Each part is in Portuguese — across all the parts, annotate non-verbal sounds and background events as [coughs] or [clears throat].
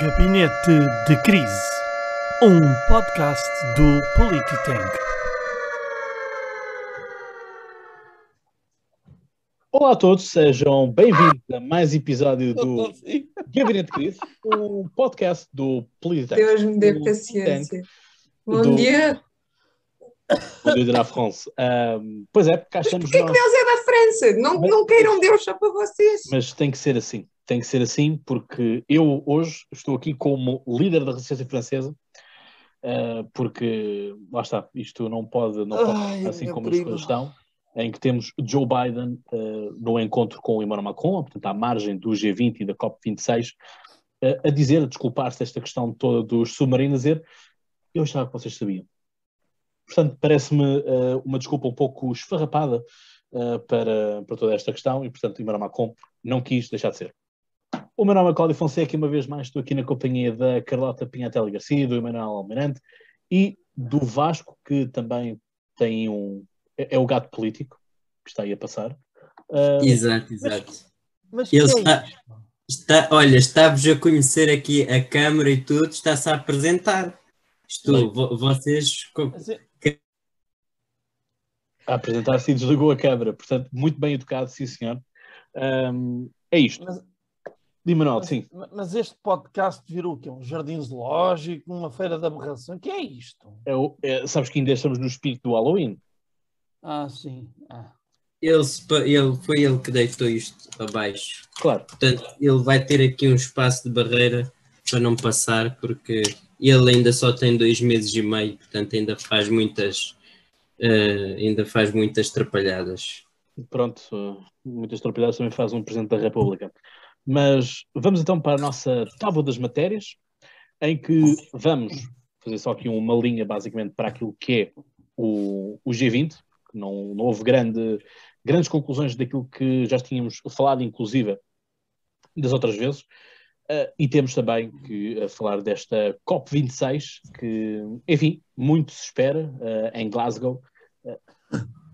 Gabinete de Crise, um podcast do Polititank. Olá a todos, sejam bem-vindos a mais episódio do Gabinete de Crise, um podcast do Polititank. Deus me dê paciência. Bom do- dia. Bom dia de la France. Ahm, pois é, cá estamos Porquê que nós, Deus é da França? Não, Mas- não queiram Deus só para vocês. mas tem que ser assim. Tem que ser assim porque eu hoje estou aqui como líder da resistência francesa, ah, porque lá está, isto não pode, não pode Ai, assim como as prima. coisas estão, em que temos Joe Biden ah, no encontro com o Emmanuel Macron, portanto, à margem do G20 e da COP26, ah, a dizer, a desculpar-se desta questão toda dos submarinos, a dizer eu achava que vocês sabiam. Portanto, parece-me uma desculpa um pouco esfarrapada para, para toda esta questão e, portanto, Emmanuel Macron não quis deixar de ser. O meu nome é Cláudio Fonseca e uma vez mais estou aqui na companhia da Carlota Pinhatelli Garcia, do Emanuel Almirante e do Vasco, que também tem um. é, é o gato político que está aí a passar. Ah, Exato, exato. Mas Ele que é está-? Está, olha, está-vos a conhecer aqui a câmara e tudo, está-se a apresentar. Vo- vocês. Mas é- a apresentar-se e desligou a câmara, portanto, muito bem educado, sim senhor. Ahm, é isto. Mas- Mas- sim. Mas este podcast virou o quê? Um jardim zoológico, uma feira de aberração? O que é isto? É o- é- sabes que ainda estamos no espírito do Halloween? Ah, sim. Ah. Ele, se pa- ele, foi ele que deitou isto abaixo. Claro. Portanto, ele vai ter aqui um espaço de barreira para não passar, porque ele ainda só tem dois meses e meio, portanto, ainda faz muitas. eh, ainda faz muitas trapalhadas. Pronto, uh, muitas tropeçadas também faz um Presidente da República. Mas vamos então para a nossa tábua das matérias, em que vamos fazer só aqui uma linha basicamente para aquilo que é o, o G20, que não, não houve grande, grandes conclusões daquilo que já tínhamos falado, inclusive das outras vezes. Uh, e temos também que falar desta COP26, que, enfim, muito se espera uh, em Glasgow, uh,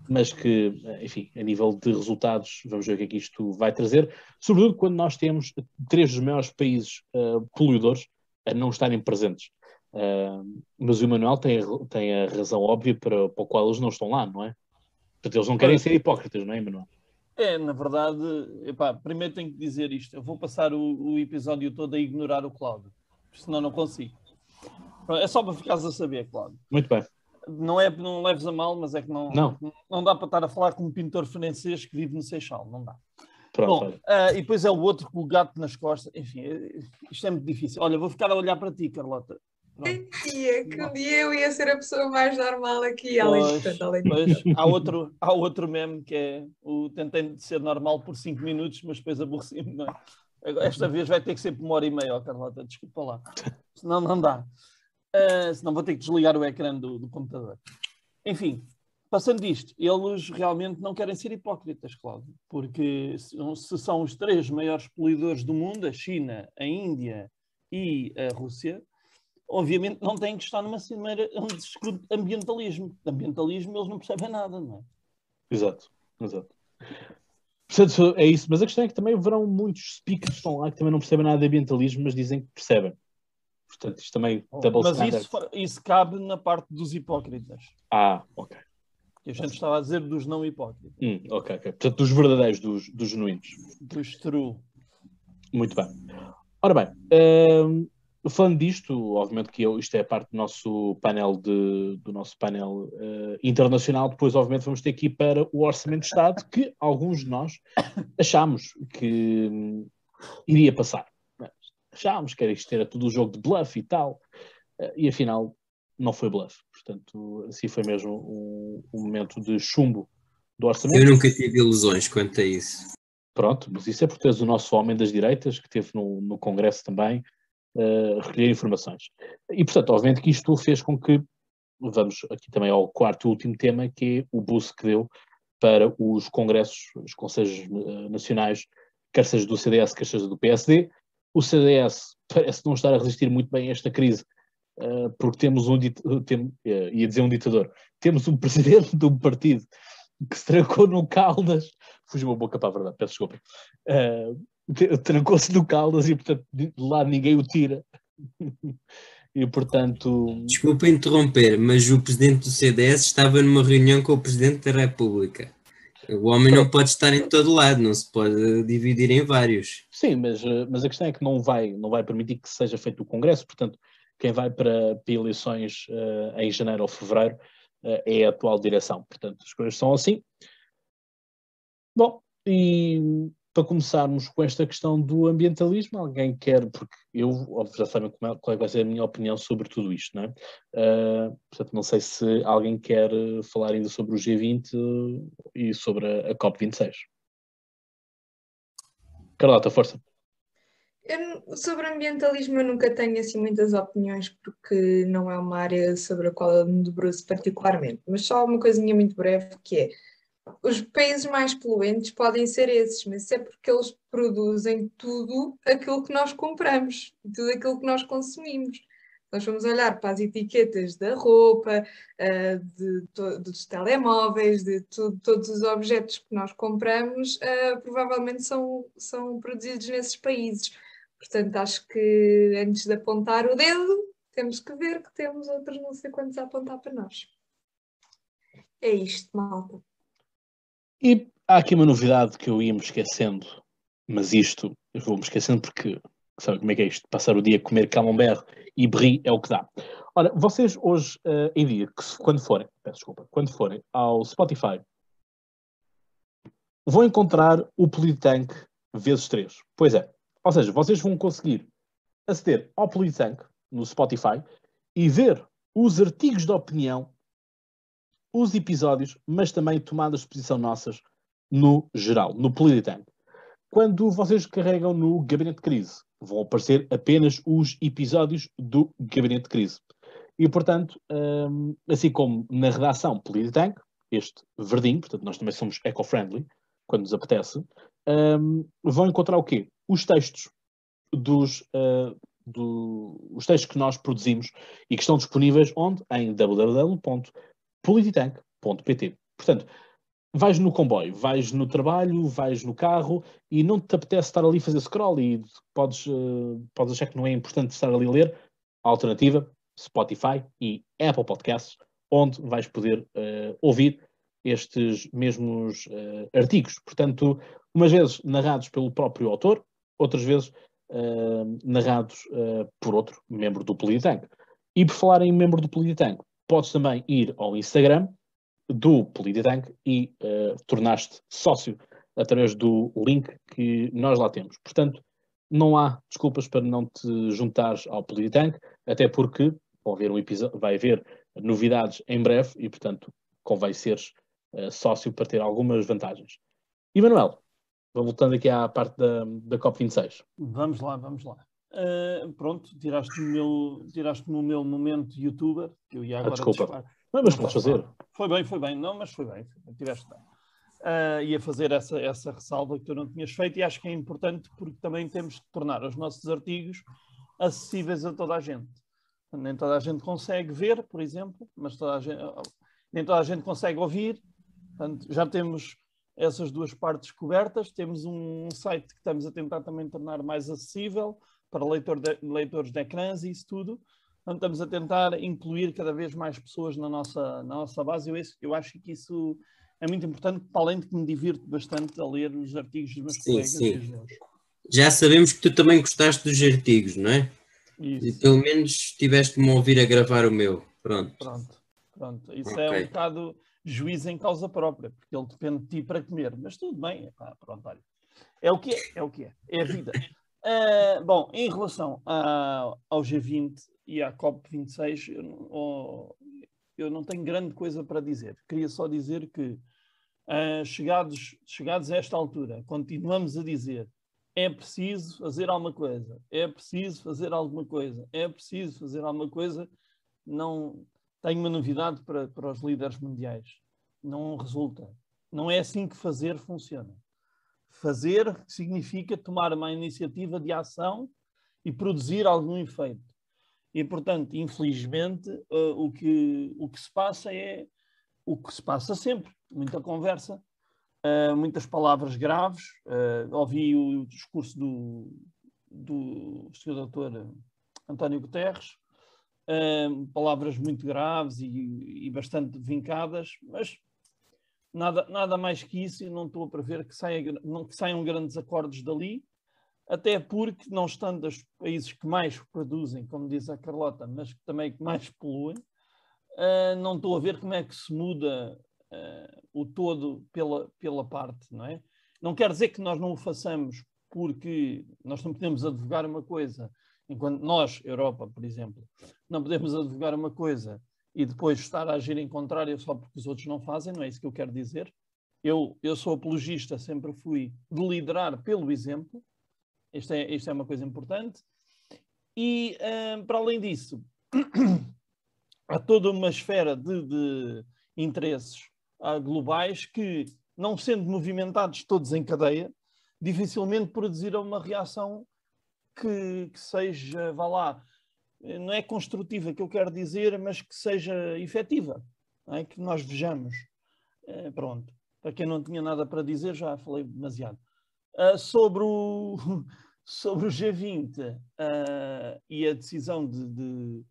mas que, enfim, a nível de resultados, vamos ver o que é que isto vai trazer, sobretudo quando nós temos três dos maiores países uh, poluidores a não estarem presentes. Uh, mas o Emanuel tem, a- tem a razão óbvia para, para a qual eles não estão lá, não é? Portanto, eles não querem ser hipócritas, não é, Emanuel? É, na verdade, epá, primeiro tenho que dizer isto. Eu vou passar o, o episódio todo a ignorar o Cláudio, senão não consigo. É só para ficares a saber, Cláudio. Muito bem. Não é não leves a mal, mas é que não, Não. não dá para estar a falar com um pintor francês que vive no Seixal, não dá. Pronto, Bom, ah, e depois é o outro com o gato nas costas. Enfim, eh, isto é muito difícil. Olha, vou ficar a olhar para ti, Carlota. Pronto. Dia, que um dia eu ia ser a pessoa mais normal aqui, além Pois, de além de- Pois, há, outro, há outro meme que é o tentei de ser normal por 5 minutos, mas depois aborreci-me, não é? Esta vez vai ter que ser por uma hora e meia, ó, Carlota, desculpa lá. Senão não dá. Ah, senão vou ter que desligar o ecrã do, do computador. Enfim, passando disto, eles realmente não querem ser hipócritas, Cláudio, porque se, se são os três maiores poluidores do mundo, a China, a Índia e a Rússia, obviamente não têm que estar numa cimeira onde se discute ambientalismo. De ambientalismo eles não percebem nada, não é? Exato, exato. Portanto, é isso. Mas a questão é que também haverão muitos speakers que estão lá que também não percebem nada de ambientalismo, mas dizem que percebem. Portanto, isto também double Mas standard. isso, isso cabe na parte dos hipócritas. Ah, ok. A gente estava a dizer dos não hipócritas, Hum, ok, ok. Portanto, dos verdadeiros, dos, dos genuínos. dos true. Muito bem. Ora bem, hum, falando disto, obviamente que eu, isto é parte do nosso painel, de, do nosso painel eh, internacional, depois obviamente vamos ter aqui para o Orçamento de Estado, que alguns de nós achámos que hum, iria passar. Achámos que era isto era tudo o jogo de bluff e tal, eh, e afinal não foi bluff. Portanto, assim foi mesmo um, um momento de chumbo do orçamento. Eu nunca tive ilusões quanto a isso. Pronto, mas isso é por teres o nosso homem das direitas, que esteve no, no Congresso também, a recolher informações. E, portanto, obviamente que isto fez com que, vamos aqui também ao quarto e último tema, que é o boost que deu para os congressos, os conselhos eh, nacionais, quer seja do CDS, quer seja do PSD. O CDS parece não estar a resistir muito bem a esta crise, eh, porque temos um, tem, eh, ia dizer um ditador, temos um [laughs] presidente de um partido que se trancou no Caldas, fugiu a boca para a verdade, peço desculpa, uh, trancou-se no Caldas e, portanto, de lá ninguém o tira. [laughs] E, portanto. Desculpa interromper, mas o presidente do CDS estava numa reunião com o presidente da República. O homem não pode estar em todo lado, não se pode dividir em vários. Sim, mas, eh, mas a questão é que não vai, não vai permitir que seja feito o Congresso, portanto, quem vai para, para eleições uh, em janeiro ou fevereiro uh, é a atual direção. Portanto, as coisas são assim. Bom, e para começarmos com esta questão do ambientalismo, alguém quer, porque eu já sabem é, qual é vai ser a minha opinião sobre tudo isto, não é? Uh, portanto, não sei se alguém quer falar ainda sobre o G20 e sobre a, a COP26. Carlota, força. Eu, sobre ambientalismo eu nunca tenho assim muitas opiniões porque não é uma área sobre a qual eu me debruço particularmente, mas só uma coisinha muito breve que é os países mais poluentes podem ser esses, mas isso é porque eles produzem tudo aquilo que nós compramos, tudo aquilo que nós consumimos. Nós vamos olhar para as etiquetas da roupa, uh, de to dos telemóveis, de todos os objetos que nós compramos, uh, provavelmente são, são produzidos nesses países. Portanto, acho que antes de apontar o dedo, temos que ver que temos outros não sei quantos a apontar para nós. É isto, malta. E há aqui uma novidade que eu ia me esquecendo, mas isto eu vou me esquecendo porque sabe como é que é isto? Passar o dia a comer camembert e brie é o que dá. Ora, vocês hoje uh, em dia, que, quando forem, peço desculpa, quando forem ao Spotify, vão encontrar o Politank vezes 3. Pois é. Ou seja, vocês vão conseguir aceder ao Politank no Spotify e ver os artigos de opinião os episódios, mas também tomadas de posição nossas no geral, no Politank. Quando vocês carregam no Gabinete de Crise, vão aparecer apenas os episódios do Gabinete de Crise. E, portanto, um, assim como na redação Politank, este verdinho, portanto, nós também somos eco-friendly, quando nos apetece, um, vão encontrar o quê? Os textos dos, uh, do, os textos que nós produzimos e que estão disponíveis onde? Em www polititank.pt. Portanto, vais no comboio, vais no trabalho, vais no carro e não te apetece estar ali a fazer scroll e podes, uh, podes achar que não é importante estar ali a ler. Alternativa, Spotify e Apple Podcasts, onde vais poder uh, ouvir estes mesmos uh, artigos. Portanto, umas vezes narrados pelo próprio autor, outras vezes narrados por outro membro do Politank. E por falar em membro do Politank, podes também ir ao Instagram do Polititank e uh, tornar-te sócio através do link que nós lá temos. Portanto, não há desculpas para não te juntares ao Polititank, até porque vai haver, um vai haver novidades em breve e, portanto, convém seres uh, sócio para ter algumas vantagens. E Manuel, voltando aqui à parte da, da COP26. Vamos lá, vamos lá. Uh, pronto, tiraste-me o, meu, tiraste o meu momento youtuber, que eu ia agora. Ah, desculpa. Não, mas podes fazer. Foi bem, foi bem. Não, mas foi bem. Tiveste bem. Uh, ia fazer essa, essa ressalva que tu não tinhas feito e acho que é importante porque também temos de tornar os nossos artigos acessíveis a toda a gente. Nem toda a gente consegue ver, por exemplo, mas toda a gente, nem toda a gente consegue ouvir. Portanto, já temos essas duas partes cobertas. Temos um site que estamos a tentar também tornar mais acessível para leitor de, leitores de ecrãs e isso tudo. Então, estamos a tentar incluir cada vez mais pessoas na nossa, na nossa base. Eu, eu acho que isso é muito importante, para além de que me divirto bastante a ler os artigos dos meus sim, colegas sim. Já sabemos que tu também gostaste dos artigos, não é? Isso. E pelo menos tiveste-me a ouvir a gravar o meu. Pronto. Pronto, pronto. Isso okay. é um bocado juízo em causa própria, porque ele depende de ti para comer. Mas tudo bem, pronto, olha. É o que é, é o que é. É a vida. Uh, bom, em relação a, ao G20 e à COP26, eu, eu, não tenho grande coisa para dizer. Queria só dizer que, uh, chegados, chegados a esta altura, continuamos a dizer é preciso fazer alguma coisa, é preciso fazer alguma coisa, é preciso fazer alguma coisa. Não tenho uma novidade para, para os líderes mundiais. Não resulta. Não é assim que fazer funciona. Fazer significa tomar uma iniciativa de ação e produzir algum efeito. E, portanto, infelizmente, uh, o, que, o que se passa é o que se passa sempre, muita conversa. uh, muitas palavras graves. Uh, ouvi o discurso do, do. Doutor António Guterres, palavras muito graves e, e, bastante vincadas, mas nada, nada mais que isso, e não estou a prever que, saia, não, que saiam grandes acordos dali, até porque, não estando os países que mais produzem, como diz a Carlota, mas também que mais poluem, uh, não estou a ver como é que se muda uh, o todo pela, pela parte, não é? Não quer dizer que nós não o façamos porque nós não podemos advogar uma coisa, enquanto nós, Europa, por exemplo, não podemos advogar uma coisa e depois estar a agir em contrário só porque os outros não fazem, não é isso que eu quero dizer. Eu, eu sou apologista, sempre fui, de liderar pelo exemplo, isto é, isto é uma coisa importante. E, uh, para além disso, [clears throat] há toda uma esfera de, de interesses uh, globais que, não sendo movimentados todos em cadeia, dificilmente produziram uma reação que, que seja, vá lá, não é construtiva que eu quero dizer, mas que seja efetiva, é? que nós vejamos. É, pronto, para quem não tinha nada para dizer, já falei demasiado. Uh, sobre, o, [laughs] sobre o G20 uh, ah, e a decisão de, de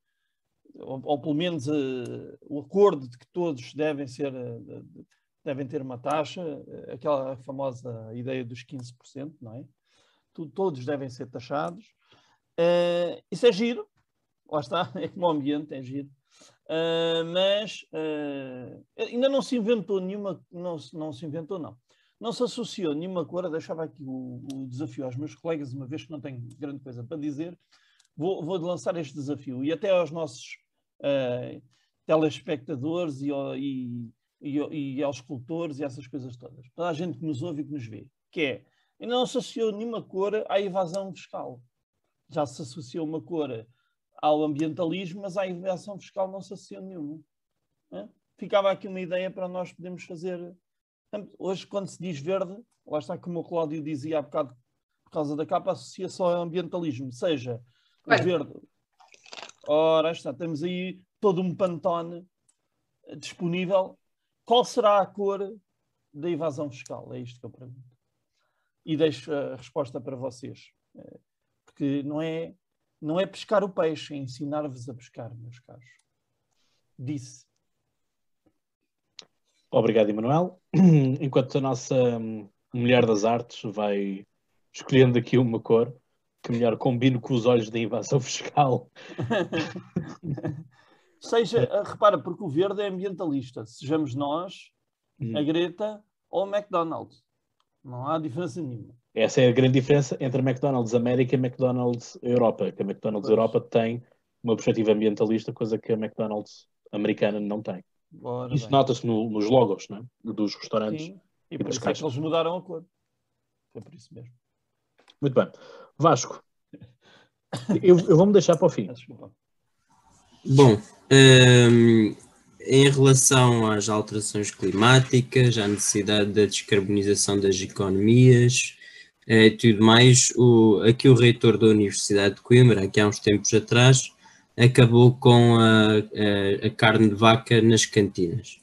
ou, ou, pelo menos uh, o acordo de que todos devem ser de, devem ter uma taxa, aquela famosa ideia dos 15%, não é? Todos devem ser taxados. Uh, isso é giro, lá está, [laughs] é como o ambiente, é giro. Uh, mas uh, ainda não se inventou nenhuma, não, não se inventou, não. Não se associou nenhuma cor, deixava aqui o, o, desafio aos meus colegas, uma vez que não tenho grande coisa para dizer, vou, vou lançar este desafio e até aos nossos uh, telespectadores e, e, e, e, aos escultores e essas coisas todas. Toda a gente que nos ouve e que nos vê, que é, ainda não se associou nenhuma cor à evasão fiscal. Já se associou uma cor ao ambientalismo, mas à evasão fiscal não se associou nenhuma. É? Ficava aqui uma ideia para nós podermos fazer. Hoje, quando se diz verde, lá está como o Cláudio dizia há bocado, por causa da capa, associa só ao ambientalismo, seja o verde. Ora, está, temos aí todo um pantone disponível. Qual será a cor da evasão fiscal? É isto que eu pergunto. E deixo a resposta para vocês. É, porque não é não é pescar o peixe, é ensinar-vos a pescar, meus caros. Disse. Obrigado, Emanuel. [clears throat] Enquanto a nossa hum, mulher das artes vai escolhendo aqui uma cor que melhor combine com os olhos da invasão [laughs] fiscal. [laughs] Seja, eh, repara, porque o verde é ambientalista. Sejamos nós, hum. a Greta ou o McDonald's. Não há diferença nenhuma. Essa é a grande diferença entre a McDonald's América e a McDonald's Europa, que a McDonald's pois. Europa tem uma perspectiva ambientalista, coisa que a McDonald's americana não tem. Ora Isso nota-se no, nos logos né? dos restaurantes. Sim, e, e por isso é que eles mudaram a cor. Foi por isso mesmo. Muito bem. Vasco, eu, eu vou-me deixar para o fim. [laughs] Bom, hum, em relação às alterações climáticas, à necessidade da descarbonização das economias, e eh, tudo mais, o, aqui o reitor da Universidade de Coimbra, aqui há uns tempos atrás, acabou com a, a, a carne de vaca nas cantinas.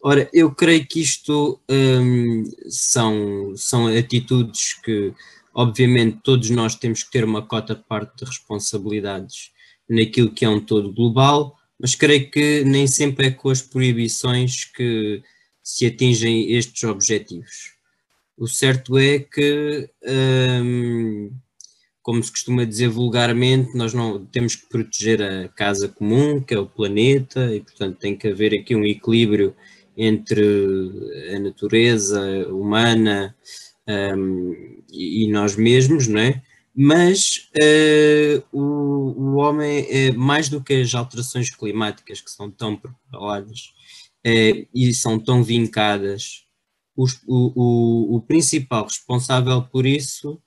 Ora, eu creio que isto hum, são, são atitudes que, obviamente, todos nós temos que ter uma cota parte de responsabilidades naquilo que é um todo global, mas creio que nem sempre é com as proibições que se atingem estes objetivos. O certo é que, hum, como se costuma dizer vulgarmente, nós não temos que proteger a casa comum, que é o planeta, e portanto tem que haver aqui um equilíbrio entre a natureza humana um, e, e, nós mesmos, não é? Mas uh, o, o homem, é mais do que as alterações climáticas que são tão propaladas uh, e são tão vincadas o, o, o principal responsável por isso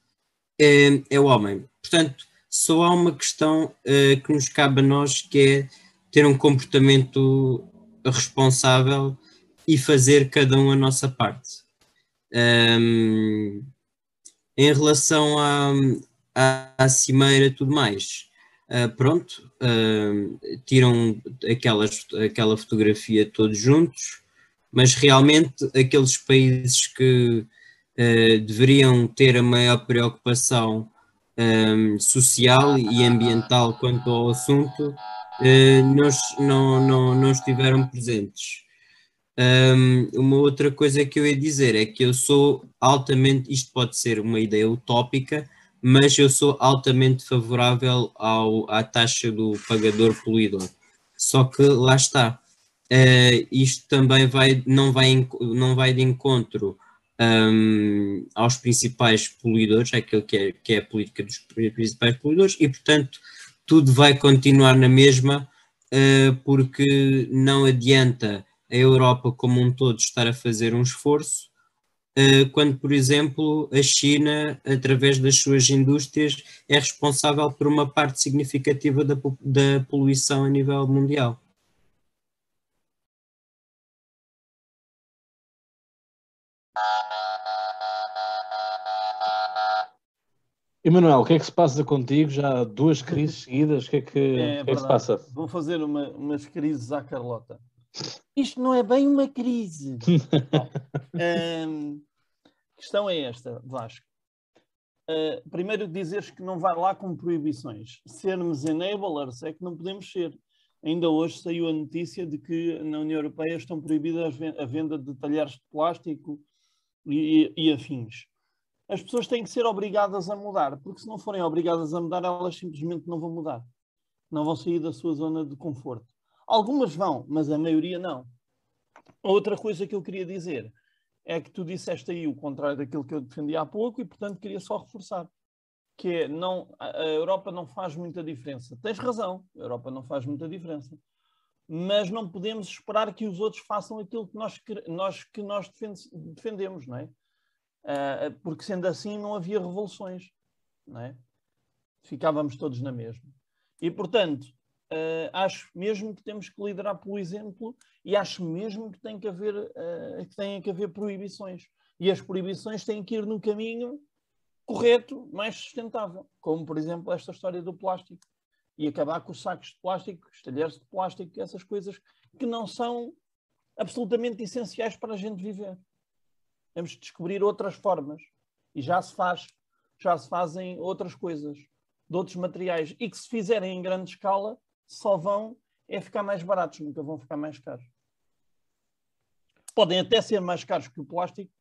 é, é, o homem. Portanto, só há uma questão que nos cabe a nós que é ter um comportamento responsável e fazer cada um a nossa parte. Um, em relação à, à, à cimeira tudo mais, uh, pronto, uh, tiram aquelas, aquela fotografia todos juntos, mas realmente aqueles países que uh, deveriam ter a maior preocupação um, social e ambiental quanto ao assunto não, não, não, não estiveram presentes. Um, uma outra coisa que eu ia dizer é que eu sou altamente, isto pode ser uma ideia utópica, mas eu sou altamente favorável ao, à taxa do pagador poluidor. Só que lá está, uh, isto também vai, não, vai, não vai de encontro um, aos principais poluidores, aquilo que é, que é a política dos principais poluidores, e portanto tudo vai continuar na mesma, uh, porque não adianta a Europa como um todo estar a fazer um esforço, quando, por exemplo, a China, através das suas indústrias, é responsável por uma parte significativa da, da poluição a nível mundial. Emanuel, o que é que se passa contigo? Já duas crises seguidas, o que é que, é, que, é que se passa? Vou fazer uma, umas crises à Carlota. Isto não é bem uma crise. [laughs] um, a questão é esta, Vasco. Uh, primeiro dizeres que não vai lá com proibições. Sermos enablers é que não podemos ser. Ainda hoje saiu a notícia de que na União Europeia estão proibidas a venda de talheres de plástico e, e afins as pessoas têm que ser obrigadas a mudar, porque se não forem obrigadas a mudar, elas simplesmente não vão mudar. Não vão sair da sua zona de conforto. Algumas vão, mas a maioria não. Outra coisa que eu queria dizer é que tu disseste aí o contrário daquilo que eu defendi há pouco e, portanto, queria só reforçar. Que é, não, a Europa não faz muita diferença. Tens razão, a Europa não faz muita diferença. Mas não podemos esperar que os outros façam aquilo que nós, nós, que nós defendemos, não é? porque sendo assim não havia revoluções, não é? ficávamos todos na mesma. E, portanto, uh, acho mesmo que temos que liderar pelo exemplo e acho mesmo que tem que haver, uh, que tem que haver proibições. E as proibições têm que ir no caminho correto, mais sustentável, como, por exemplo, esta história do plástico. E acabar com os sacos de plástico, os talheres de plástico, essas coisas que não são absolutamente essenciais para a gente viver. Temos de descobrir outras formas. E já se faz. Já se fazem outras coisas, de outros materiais. E que se fizerem em grande escala, só vão é ficar mais baratos, nunca vão ficar mais caros. Podem até ser mais caros que o plástico,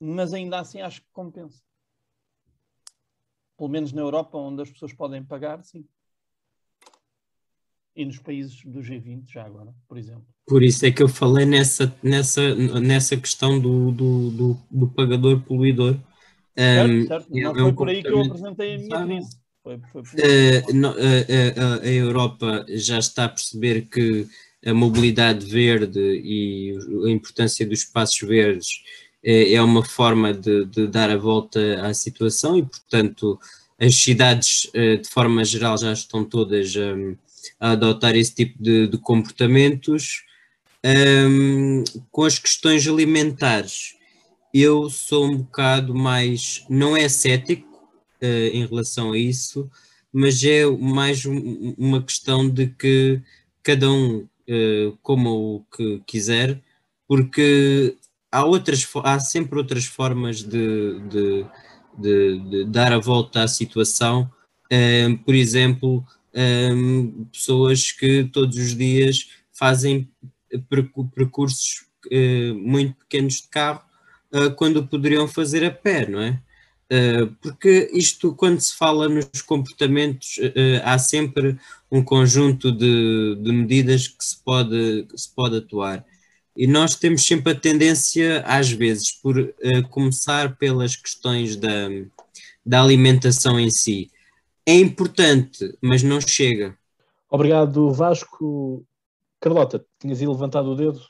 mas ainda assim acho que compensa. Pelo menos na Europa, onde as pessoas podem pagar, sim e nos países do G20 já agora, por exemplo. Por isso é que eu falei nessa, nessa, nessa questão do, do, do, do pagador poluidor. Certo, um, certo. Não é foi um por aí que eu apresentei a minha crise. Foi, foi uh, uh, uh, a Europa já está a perceber que a mobilidade verde e a importância dos espaços verdes é, é uma forma de, de, dar a volta à situação e, portanto, as cidades, de forma geral, já estão todas um, a adotar esse tipo de, de comportamentos. Um, com as questões alimentares, eu sou um bocado mais, não é cético em relação a isso, mas é mais um, uma questão de que cada um uh, coma o que quiser, porque há, outras, há sempre outras formas de, de, de, de dar a volta à situação. Uh, por exemplo, um, pessoas que todos os dias fazem percursos uh, muito pequenos de carro uh, quando poderiam fazer a pé, não é? Uh, porque isto, quando se fala nos comportamentos, há sempre um conjunto de, de medidas que se pode, que se pode atuar. E nós temos sempre a tendência, às vezes, por começar pelas questões da, da alimentação em si é importante, mas não chega. Obrigado, Vasco. Carlota, tinhas aí levantado o dedo?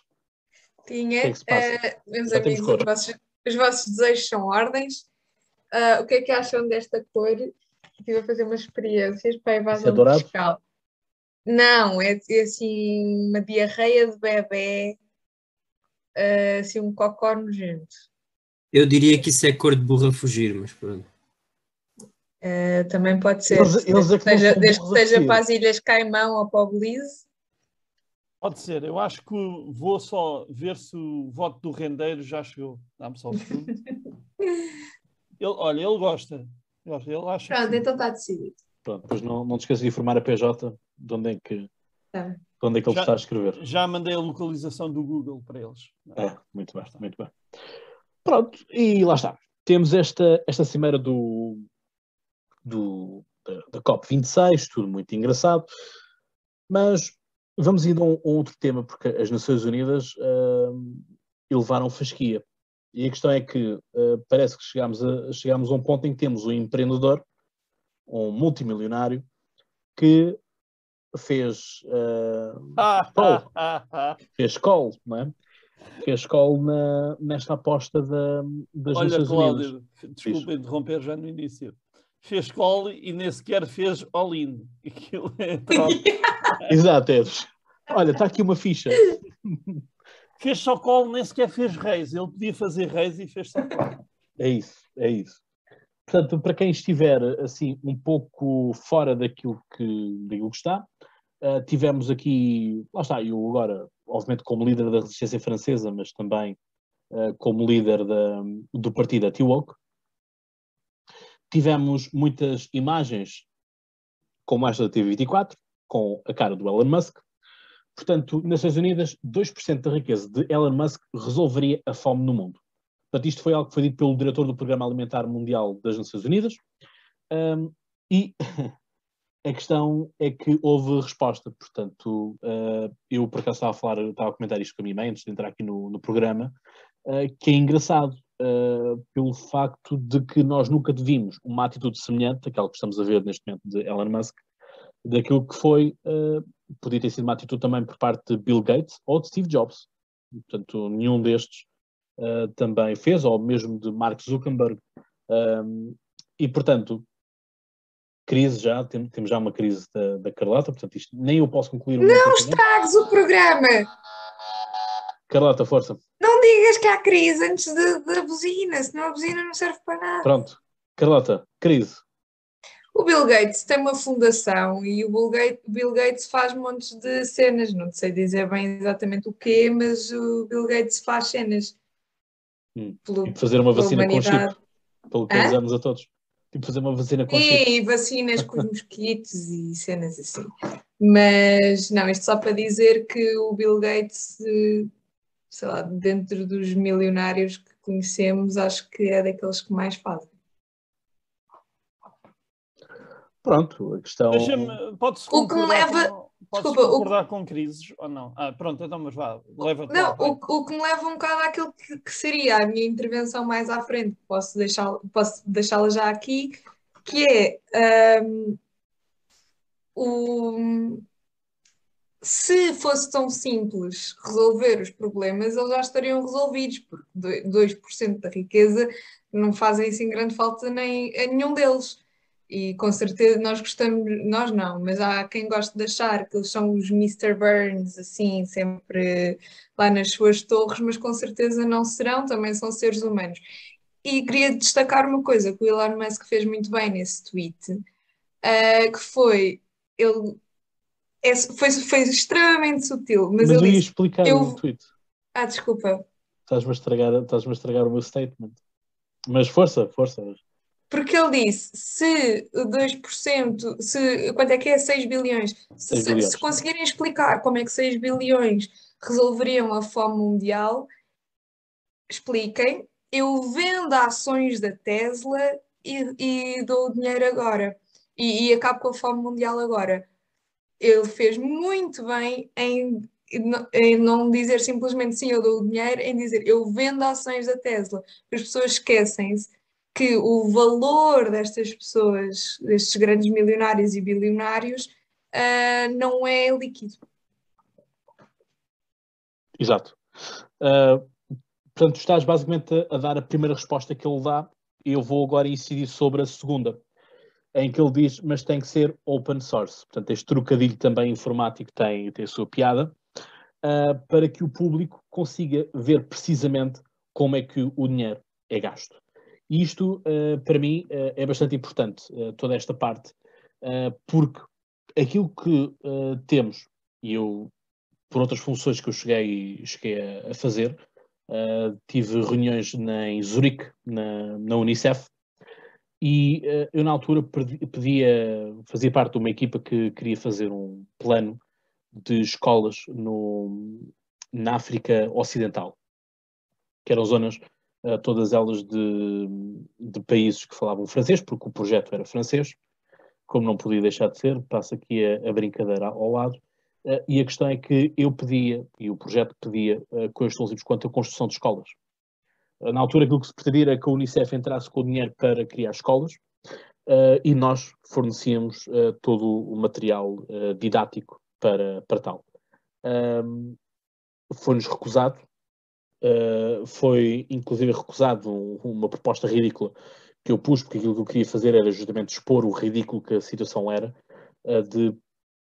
Tinha. Que é que uh, meus Já amigos, os vossos, os vossos, desejos são ordens. Uh, o que é que acham desta cor? Estive a fazer umas experiências para a evasão é fiscal. Não, é, é, assim uma diarreia de bebê, uh, assim um cocó nojento. Eu diria que isso é cor de burra fugir, mas pronto. Uh, também pode ser, eles, eles é desde, que seja, desde que seja para as Ilhas Caimão ou para o Belize. Pode ser. Eu acho que vou só ver se o voto do rendeiro já chegou. Dá-me só um segundo. [laughs] ele, olha, ele gosta. Ele acha Pronto, que... então está decidido. Pronto, depois não, não te esqueças de informar a PJ de onde é que, Tá. de onde é que ele Já- está a escrever. Já mandei a localização do Google para eles. É, muito bem, muito bem. Pronto, e lá está. Temos esta, esta cimeira do, do, da, da COP26, tudo muito engraçado, mas vamos indo a um, a um outro tema, porque as Nações Unidas hum, elevaram fasquia. E a questão é que uh, parece que chegámos a, chegámos a um ponto em que temos um empreendedor, um multimilionário, que fez uh, Ah, Paulo. ah, ah, fez call, não é? Fez call na, nesta aposta da, das Olha, Nações Unidas. Cláudio, desculpa interromper já no início. Fez call e nem sequer fez all-in. [laughs] Aquilo é. [laughs] Exato, Edos. Olha, está aqui uma ficha. Fez só call, nem sequer fez reis. Ele podia fazer reis e fez só call. É isso, é isso. Portanto, para quem estiver assim um pouco fora daquilo que, daquilo que está, uh, tivemos aqui, lá está, eu agora, obviamente como líder da resistência francesa, mas também uh, como líder da, do partido Atiwoke, tivemos muitas imagens como esta da TV24, com a cara do Elon Musk. Portanto, Nações Unidas, 2% da riqueza de Elon Musk resolveria a fome no mundo. Portanto, isto foi algo que foi dito pelo diretor do Programa Alimentar Mundial das Nações Unidas. Um, e [laughs] a questão é que houve resposta. Portanto, uh, eu por acaso estava a falar, estava a comentar isto com a minha mãe antes de entrar aqui no, no programa, uh, que é engraçado uh, pelo facto de que nós nunca devimos uma atitude semelhante àquela que estamos a ver neste momento de Elon Musk, daquilo que foi, podia ter sido uma atitude também por parte de Bill Gates ou de Steve Jobs. Portanto, nenhum destes Uh, também fez, ou mesmo de Mark Zuckerberg. Um, e, portanto, crise já, tem, temos já uma crise da, da Carlota, portanto, isto nem eu posso concluir. Não estragues o programa! Carlota, força. Não digas que há crise antes da buzina, senão a buzina não serve para nada. Pronto. Carlota, crise. O Bill Gates tem uma fundação e o Bill Gates, Bill Gates faz montes de cenas, não sei dizer bem exatamente o quê, mas o Bill Gates faz cenas. Hum. Pelo, tipo fazer uma vacina com chip, pelo que avisamos a todos. Tipo fazer uma vacina com e, chip. E vacinas com os mosquitos e cenas assim. Mas não, isto só para dizer que o Bill Gates, sei lá, dentro dos milionários que conhecemos, acho que é daqueles que mais fazem. Pronto, a questão. Pode-se o que me leva. Com... Desculpa, concordar o... com crises ou não? Ah, pronto, então, mas vá, leva Não, o, o, que me leva um bocado àquilo que, que, seria a minha intervenção mais à frente, posso deixá-la posso deixá já aqui, que é um, o, se fosse tão simples resolver os problemas, eles já estariam resolvidos, porque 2% da riqueza não fazem assim grande falta nem a nenhum deles. E com certeza nós gostamos, nós não, mas há quem goste de achar que eles são os Mr. Burns, assim, sempre lá nas suas torres, mas com certeza não serão, também são seres humanos. E queria destacar uma coisa que o Elon Musk fez muito bem nesse tweet, uh, que foi, ele é, foi, foi extremamente sutil, mas, mas ele eu ia explicar eu... o tweet. Ah, desculpa. Estás-me a estragar, estás-me a estragar o meu statement. Mas força, força. Porque ele disse, se 2%, se, quanto é que é? 6 bilhões. Se, 6 bilhões. se conseguirem explicar como é que 6 bilhões resolveriam a fome mundial, expliquem. Eu vendo ações da Tesla e, e dou o dinheiro agora. E, e acabo com a fome mundial agora. Ele fez muito bem em, em não dizer simplesmente sim, eu dou o dinheiro, em dizer eu vendo ações da Tesla. As pessoas esquecem-se que o valor destas pessoas, destes grandes milionários e bilionários, uh, não é líquido. Exato. Uh, portanto, estás basicamente a, dar a primeira resposta que ele dá e eu vou agora incidir sobre a segunda, em que ele diz, mas tem que ser open source. Portanto, este trocadilho também informático tem, tem a sua piada, uh, para que o público consiga ver precisamente como é que o dinheiro é gasto. Isto, uh, para mim, uh, é bastante importante, uh, toda esta parte, porque aquilo que temos, e eu por outras funções que eu cheguei, cheguei a, fazer. Tive reuniões na, em Zurique, na, na Unicef, e eu na altura pedia, fazia parte de uma equipa que queria fazer um plano de escolas no, na África Ocidental, que eram zonas, todas elas de, de países que falavam francês, porque o projeto era francês, como não podia deixar de ser, passa aqui a, a brincadeira ao lado. Uh, e a questão é que eu pedia, e o projeto pedia, uh, coisas tão simples quanto a construção de escolas. Uh, na altura, aquilo que se pretendia era que a Unicef entrasse com o dinheiro para criar escolas e nós fornecíamos todo o material didático para, para tal. Foi-nos recusado, foi inclusive recusado um, uma proposta ridícula que eu pus, porque aquilo que eu queria fazer era justamente expor o ridículo que a situação era, uh, de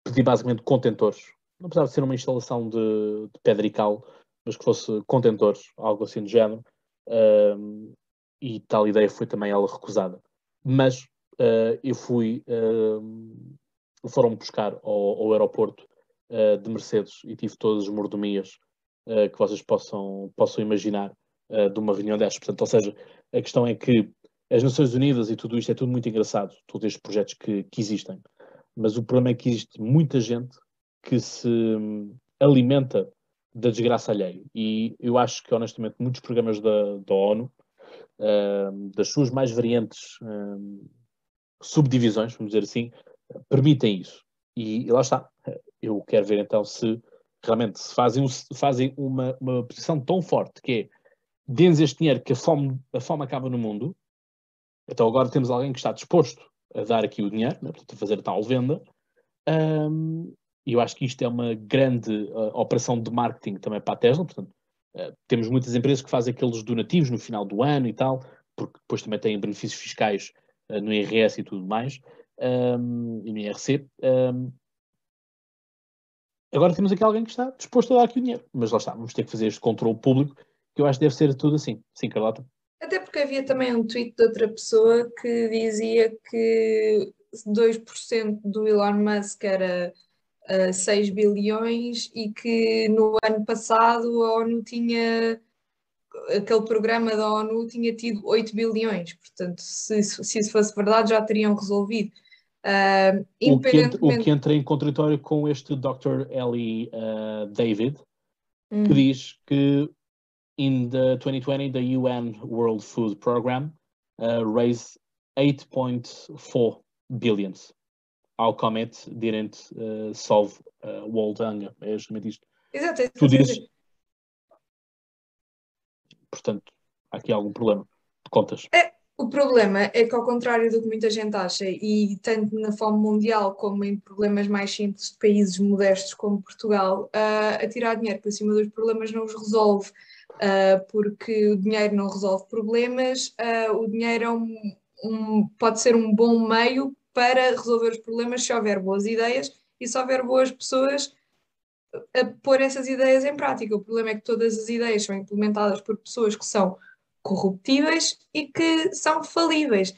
pedir basicamente contentores. Não precisava ser uma instalação de, de pedra e cal, mas que fosse contentores, algo assim do género. Uh, e tal ideia foi também ela recusada. Mas uh, eu fui, foram-me buscar ao, ao aeroporto de Mercedes e tive todas as mordomias que vocês possam, possam imaginar de uma reunião destas. Portanto, ou seja, a questão é que as Nações Unidas e tudo isto é tudo muito engraçado, todos estes projetos que, que existem. Mas o problema é que existe muita gente que se hum, alimenta da desgraça alheia. E eu acho que, honestamente, muitos programas da, da ONU, uh, das suas mais variantes uh, subdivisões, vamos dizer assim, permitem isso. E, e, lá está. Eu quero ver então se realmente se fazem, fazem uma, uma posição tão forte que é deem este dinheiro que a fome, a fome acaba no mundo, então agora temos alguém que está disposto a dar aqui o dinheiro, né, portanto, a fazer a tal venda. Um, e eu acho que isto é uma grande uh, operação de marketing também para a Tesla. Portanto, uh, temos muitas empresas que fazem aqueles donativos no final do ano e tal, porque depois também têm benefícios fiscais uh, no IRS e tudo mais, um, e no IRC. Um, agora temos aqui alguém que está disposto a dar aqui o dinheiro. Mas lá está, vamos ter que fazer este controle público, que eu acho que deve ser tudo assim. Sim, Carlota? Até porque havia também um tweet de outra pessoa que dizia que 2% do Elon Musk era uh, eh, 6 bilhões e que no ano passado a ONU tinha aquele programa da ONU tinha tido 8 bilhões, portanto, se, se isso fosse verdade, já teriam resolvido. Uh, o, que entra, o, que entra, em contraditório com este Dr. Ellie uh, David, hum. que diz que in the 2020, the UN World Food Program uh, raised 8.4 billions. How come it didn't uh, solve uh, world hunger? É justamente isto. Exato. Tu dizes. Portanto, há aqui algum problema de contas. É, o problema é que, ao contrário do que muita gente acha, e tanto na fome mundial como em problemas mais simples de países modestos como Portugal, uh, a tirar dinheiro para cima dos problemas não os resolve uh, porque o dinheiro não resolve problemas, uh, o dinheiro é um, um, pode ser um bom meio para resolver os problemas se houver boas ideias e se houver boas pessoas a pôr essas ideias em prática. O problema é que todas as ideias são implementadas por pessoas que são corruptíveis e que são falíveis.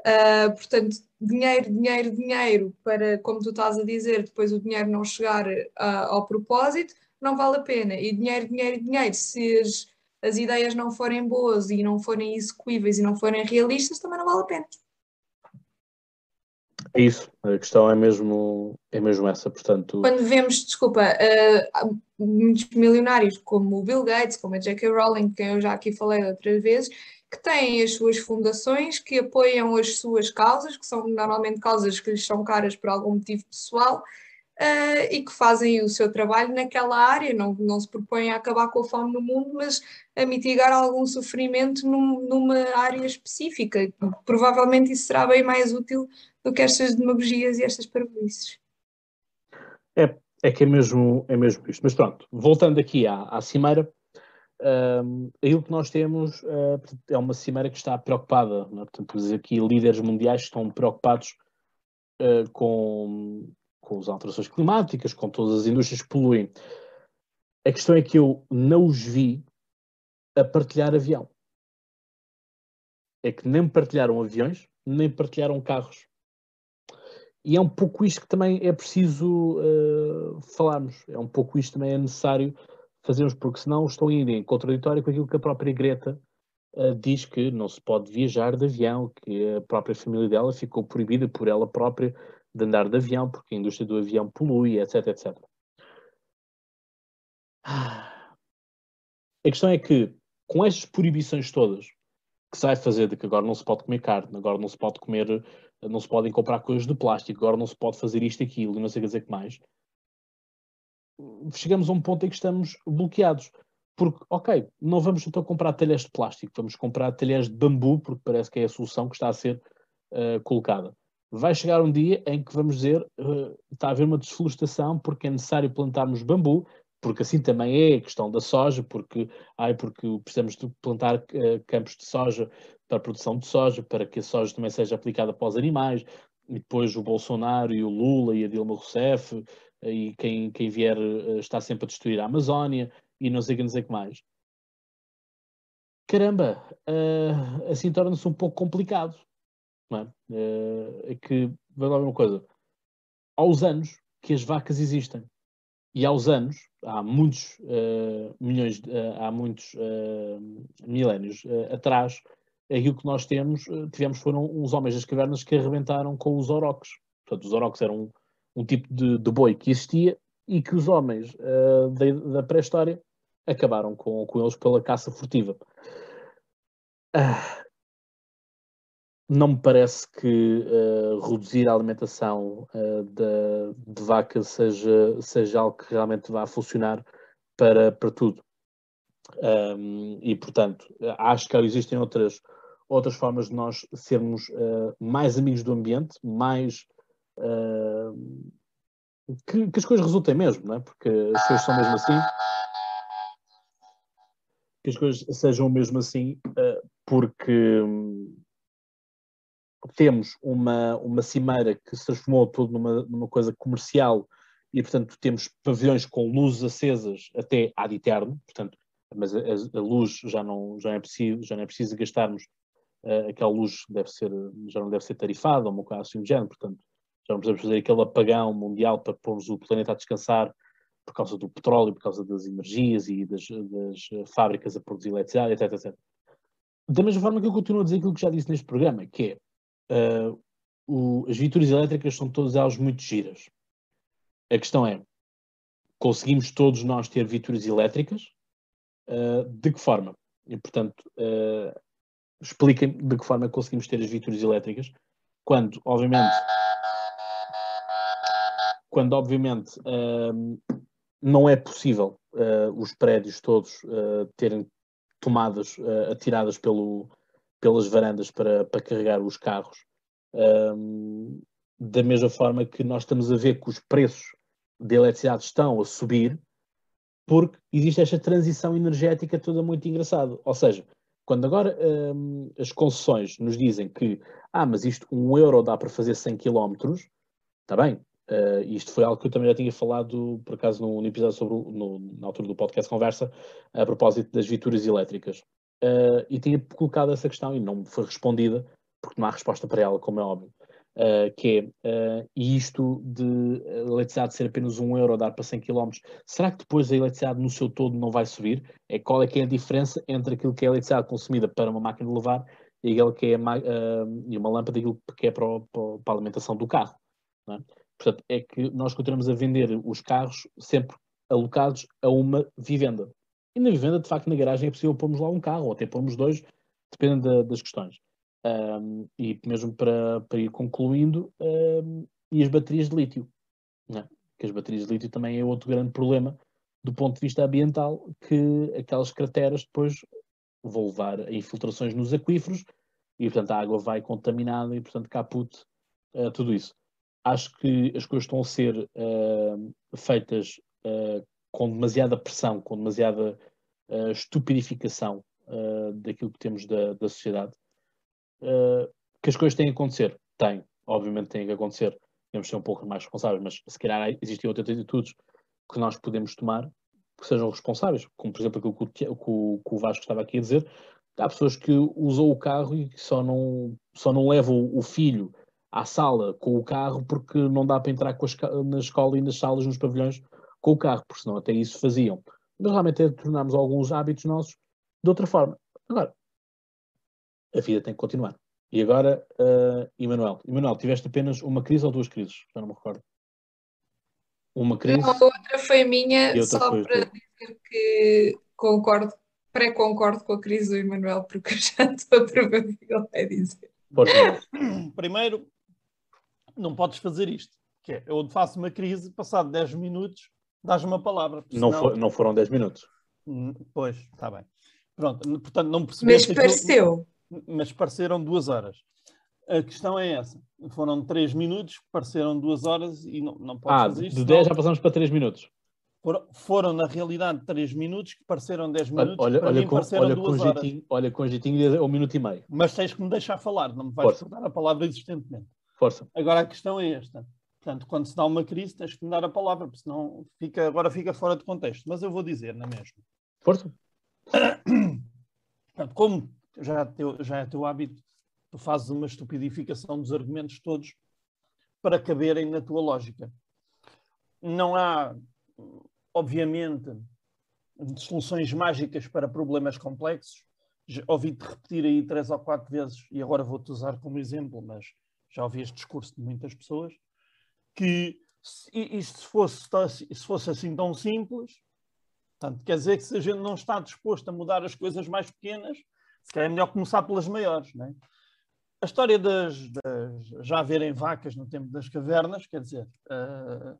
Uh, portanto, dinheiro, dinheiro, dinheiro para, como tu estás a dizer, depois o dinheiro não chegar uh, ao propósito, não vale a pena. E dinheiro, dinheiro, dinheiro, se as, as ideias não forem boas e não forem execuíveis e não forem realistas, também não vale a pena. É isso, a questão é mesmo, é mesmo essa, portanto... Quando vemos, desculpa, uh, muitos milionários como o Bill Gates, como a J.K. Rowling, que eu já aqui falei outras vezes, que têm as suas fundações, que apoiam as suas causas, que são normalmente causas que lhes são caras por algum motivo pessoal, uh, e que fazem o seu trabalho naquela área, não, não se propõem a acabar com a fome no mundo, mas a mitigar algum sofrimento num, numa área específica. Provavelmente isso será bem mais útil do que estas demagogias e estas parvoices. É, é que é mesmo, é mesmo isto. Mas pronto, voltando aqui à, à cimeira, um, aquilo que nós temos uh, é uma cimeira que está preocupada, é? portanto, aqui líderes mundiais estão preocupados uh, com, com as alterações climáticas, com todas as indústrias que poluem. A questão é que eu não os vi a partilhar avião. É que nem partilharam aviões, nem partilharam carros. E é um pouco isto que também é preciso uh, falarmos, é um pouco isto também é necessário fazermos, porque senão estou indo em contraditório com aquilo que a própria Greta uh, diz que não se pode viajar de avião, que a própria família dela ficou proibida por ela própria de andar de avião, porque a indústria do avião polui, etc, etc. A questão é que, com estas proibições todas, que se vai fazer de que agora não se pode comer carne, agora não se pode comer, não se podem comprar coisas de plástico, agora não se pode fazer isto aquilo, e não sei dizer que mais, chegamos a um ponto em que estamos bloqueados. Porque, ok, não vamos então comprar talheres de plástico, vamos comprar talheres de bambu, porque parece que é a solução que está a ser uh, colocada. Vai chegar um dia em que vamos dizer uh, está a haver uma desflorestação porque é necessário plantarmos bambu, porque assim também é a questão da soja, porque, ai, porque precisamos de plantar uh, campos de soja para a produção de soja, para que a soja também seja aplicada para os animais, e depois o Bolsonaro e o Lula e a Dilma Rousseff uh, e quem, quem vier uh, está sempre a destruir a Amazónia e não sei que, não que mais. Caramba, assim torna-se um pouco complicado. Não é? é que, vai lá uma coisa, aos anos que as vacas existem, e aos anos, há muitos uh, milhões, uh, há muitos uh, milénios atrás, aquilo que nós temos, tivemos foram uns homens das cavernas que arrebentaram com os oroques. Portanto, os oroques eram um, um tipo de, de, boi que existia e que os homens da, da pré-história acabaram com, com eles pela caça furtiva. Ah, não me parece que uh, reduzir a alimentação uh, de, de vaca seja, seja algo que realmente vá funcionar para, para tudo. Um, e, portanto, acho que existem outras, outras formas de nós sermos uh, mais amigos do ambiente, mais. Que, que, as coisas resultem mesmo, não é? porque as coisas são mesmo assim. Que as coisas sejam mesmo assim, porque. Um, temos uma, uma cimeira que se transformou tudo numa, numa coisa comercial e, portanto, temos pavilhões com luzes acesas até ad eterno, portanto, mas a, a, luz já não, já, é preciso, já não é preciso gastarmos uh, aquela luz deve ser, já não deve ser tarifada ou uma coisa assim do género, portanto, já não precisamos fazer aquele apagão mundial para pormos o planeta a descansar por causa do petróleo, por causa das energias e das, das fábricas a produzir eletricidade, etc, etc. Da mesma forma que eu continuo a dizer aquilo que já disse neste programa, que é uh, o, as viaturas elétricas são todas elas muito giras. A questão é, conseguimos todos nós ter viaturas elétricas? Uh, de que forma? E, portanto, expliquem de que forma conseguimos ter as viaturas elétricas, quando, obviamente, quando, obviamente, uh, não é possível uh, os prédios todos uh, terem tomadas atiradas pelo, pelas varandas para, para carregar os carros. Da mesma forma que nós estamos a ver que os preços de eletricidade estão a subir, porque existe esta transição energética toda muito engraçada. Ou seja, quando agora um, as concessões nos dizem que, ah, mas isto, um euro dá para fazer 100 km, está bem. Uh, isto foi algo que eu também já tinha falado, por acaso, no, no episódio sobre, no, na altura do podcast Conversa, a propósito das viaturas elétricas uh, e tinha colocado essa questão e não me foi respondida, porque não há resposta para ela, como é óbvio. Uh, que é, uh, e isto de eletricidade ser apenas um euro dar para 100 km, será que depois a eletricidade no seu todo não vai subir? É qual é que é a diferença entre aquilo que é a eletricidade consumida para uma máquina de levar e aquilo que é uh, e uma lâmpada aquilo que é para, para, para a alimentação do carro? É? Portanto, é que nós continuamos a vender os carros sempre alocados a uma vivenda. E na vivenda, de facto, na garagem é possível pormos lá um carro, ou até pormos dois, dependendo das questões. Um, e mesmo para, para ir concluindo, um, e as baterias de lítio. Né? Que as baterias de lítio também é outro grande problema do ponto de vista ambiental, que aquelas crateras depois vão levar a infiltrações nos aquíferos e, portanto, a água vai contaminada e, portanto, caput uh, tudo isso. Acho que as coisas estão a ser uh, feitas uh, com demasiada pressão, com demasiada uh, estupidificação daquilo que temos da, da sociedade. Uh, que as coisas têm que acontecer? Tem, obviamente têm que acontecer. Temos que ser um pouco mais responsáveis, mas se calhar existem outras atitudes que nós podemos tomar que sejam responsáveis, como por exemplo aquilo que o, que o, que o Vasco estava aqui a dizer. Há pessoas que usam o carro e que só não, só não levam o filho à sala com o carro porque não dá para entrar a, na escola e nas salas, nos pavilhões com o carro, porque senão até isso faziam. Mas realmente é tornamos alguns hábitos nossos de outra forma. Agora, a vida tem que continuar. E agora, uh, Emanuel. Emanuel, tiveste apenas uma crise ou duas crises? Já não me recordo. Uma crise. a outra foi minha, só para dizer que concordo, pré-concordo com a crise do Emanuel, porque [laughs] eu já estou a prever o que ele vai dizer. [coughs] Primeiro, não podes fazer isto. Que é, eu faço uma crise, passado 10 minutos, dás uma palavra. Não, for, não foram 10 minutos. Hum, pois, está bem. Pronto, portanto, não percebeste. Mas pareceu. Aquilo, mas pareceram duas horas. A questão é essa. Foram 3 minutos, pareceram duas horas e não, não podes ah, fazer isto. De 10 já passamos para 3 minutos. Foram, na realidade, 3 minutos que pareceram 10 minutos. Olha, para olha, mim, com, pareceram olha, duas com horas. Jeitinho, olha, com jeitinho é um minuto e meio. Mas tens que me deixar falar, não me vais dar a palavra existentemente. Força. Agora a questão é esta. Portanto, quando se dá uma crise, tens que me dar a palavra, porque senão fica, agora fica fora de contexto. Mas eu vou dizer, não é mesmo? Força. [coughs] Portanto, como já é, teu, já é teu hábito, tu fazes uma estupidificação dos argumentos todos para caberem na tua lógica. Não há, obviamente, soluções mágicas para problemas complexos. Ouvi-te repetir aí três ou quatro vezes, e agora vou-te usar como exemplo, mas já ouvi este discurso de muitas pessoas, que isto se fosse, se fosse assim tão simples, portanto, quer dizer que se a gente não está disposto a mudar as coisas mais pequenas, se calhar é melhor começar pelas maiores. Não é? A história das, das, já haverem vacas no tempo das cavernas, quer dizer, uh,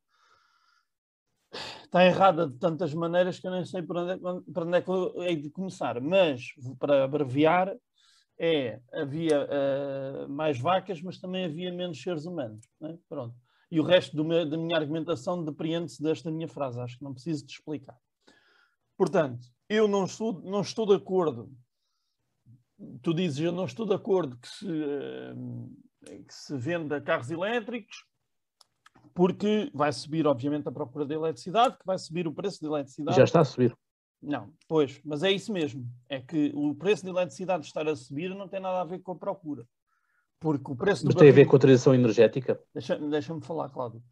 está errada de tantas maneiras que eu nem sei para onde, é, para onde é que eu hei de começar. Mas, para abreviar, é, havia uh, mais vacas, mas também havia menos seres humanos. Né? Pronto. E o resto meu, da minha argumentação depreende-se desta minha frase, acho que não preciso de explicar. Portanto, eu não estou, não estou de acordo. Tu dizes, eu não estou de acordo que se, uh, que se venda carros elétricos, porque vai subir, obviamente, a procura de eletricidade, que vai subir o preço de eletricidade. Já está a subir. Não, pois, mas é isso mesmo. É que o preço de eletricidade estar a subir não tem nada a ver com a procura. Porque o preço Mas tem a ver com a transição energética? Deixa-me deixa falar, Cláudio.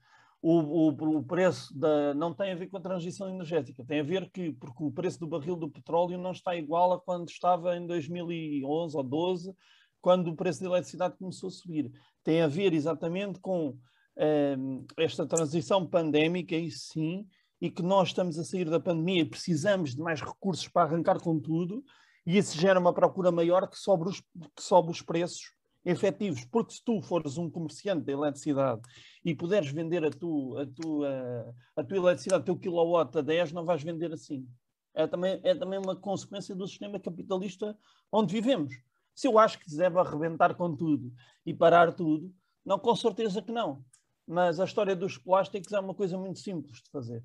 O, o, o, preço da, não tem a ver com a transição energética, tem a ver que, porque o preço do barril do petróleo não está igual a quando estava em 2011 ou 12, quando o preço da eletricidade começou a subir. Tem a ver exatamente com ehm, esta transição pandémica, e sim, e que nós estamos a sair da pandemia e precisamos de mais recursos para arrancar com tudo, e isso gera uma procura maior que sobe os, que sobe os preços efetivos. Porque se tu fores um comerciante de eletricidade e puderes vender a, tu, a, tua, a tua eletricidade, o teu kilowatt a 10, não vais vender assim. É também, é também uma consequência do sistema capitalista onde vivemos. Se eu acho que deve arrebentar com tudo e parar tudo, não, com certeza que não. Mas a história dos plásticos é uma coisa muito simples de fazer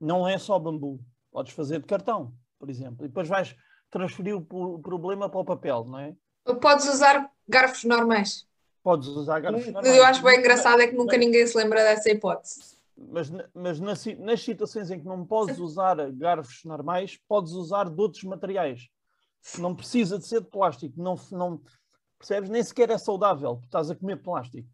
não é só bambu. Podes fazer de cartão, por exemplo. E depois vais transferir o problema para o papel, não é? Podes usar garfos normais. Podes usar garfos normais. Eu acho bem engraçado é que nunca ninguém se lembra dessa hipótese. Mas, mas nas, nas situações em que não podes usar garfos normais, podes usar de outros materiais. Não precisa de ser de plástico. Não, não, percebes? Nem sequer é saudável. Estás a comer plástico.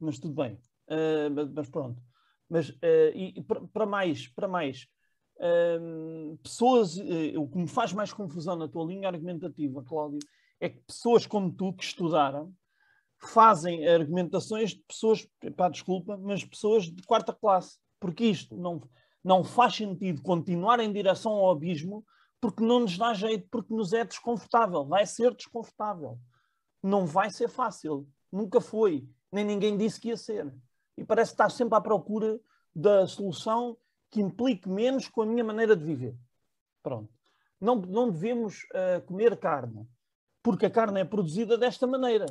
Mas tudo bem. Uh, mas, mas pronto. Mas, uh, e, para mais, para mais uh, pessoas, uh, o que me faz mais confusão na tua linha argumentativa, Cláudio, é que pessoas como tu que estudaram fazem argumentações de pessoas, pá, desculpa, mas pessoas de quarta classe, porque isto não, não faz sentido continuar em direção ao abismo porque não nos dá jeito, porque nos é desconfortável, vai ser desconfortável. Não vai ser fácil, nunca foi, nem ninguém disse que ia ser e parece estar sempre à procura da solução que implique menos com a minha maneira de viver. Pronto. Não, não devemos uh, comer carne, porque a carne é produzida desta maneira.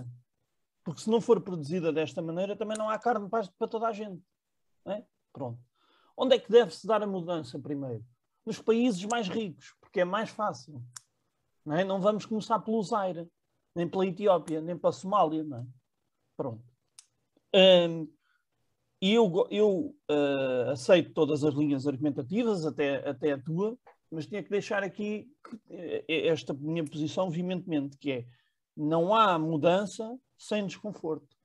Porque se não for produzida desta maneira, também não há carne para, toda a gente. É? Pronto. Onde é que deve-se dar a mudança primeiro? Nos países mais ricos, porque é mais fácil. Não, é? não vamos começar pelo Zaire, nem pela Etiópia, nem pela Somália. Não é? Pronto. Um, e eu, eu uh, aceito todas as linhas argumentativas, até, até a tua, mas tinha que deixar aqui eh, esta minha posição veementemente, que é não há mudança sem desconforto.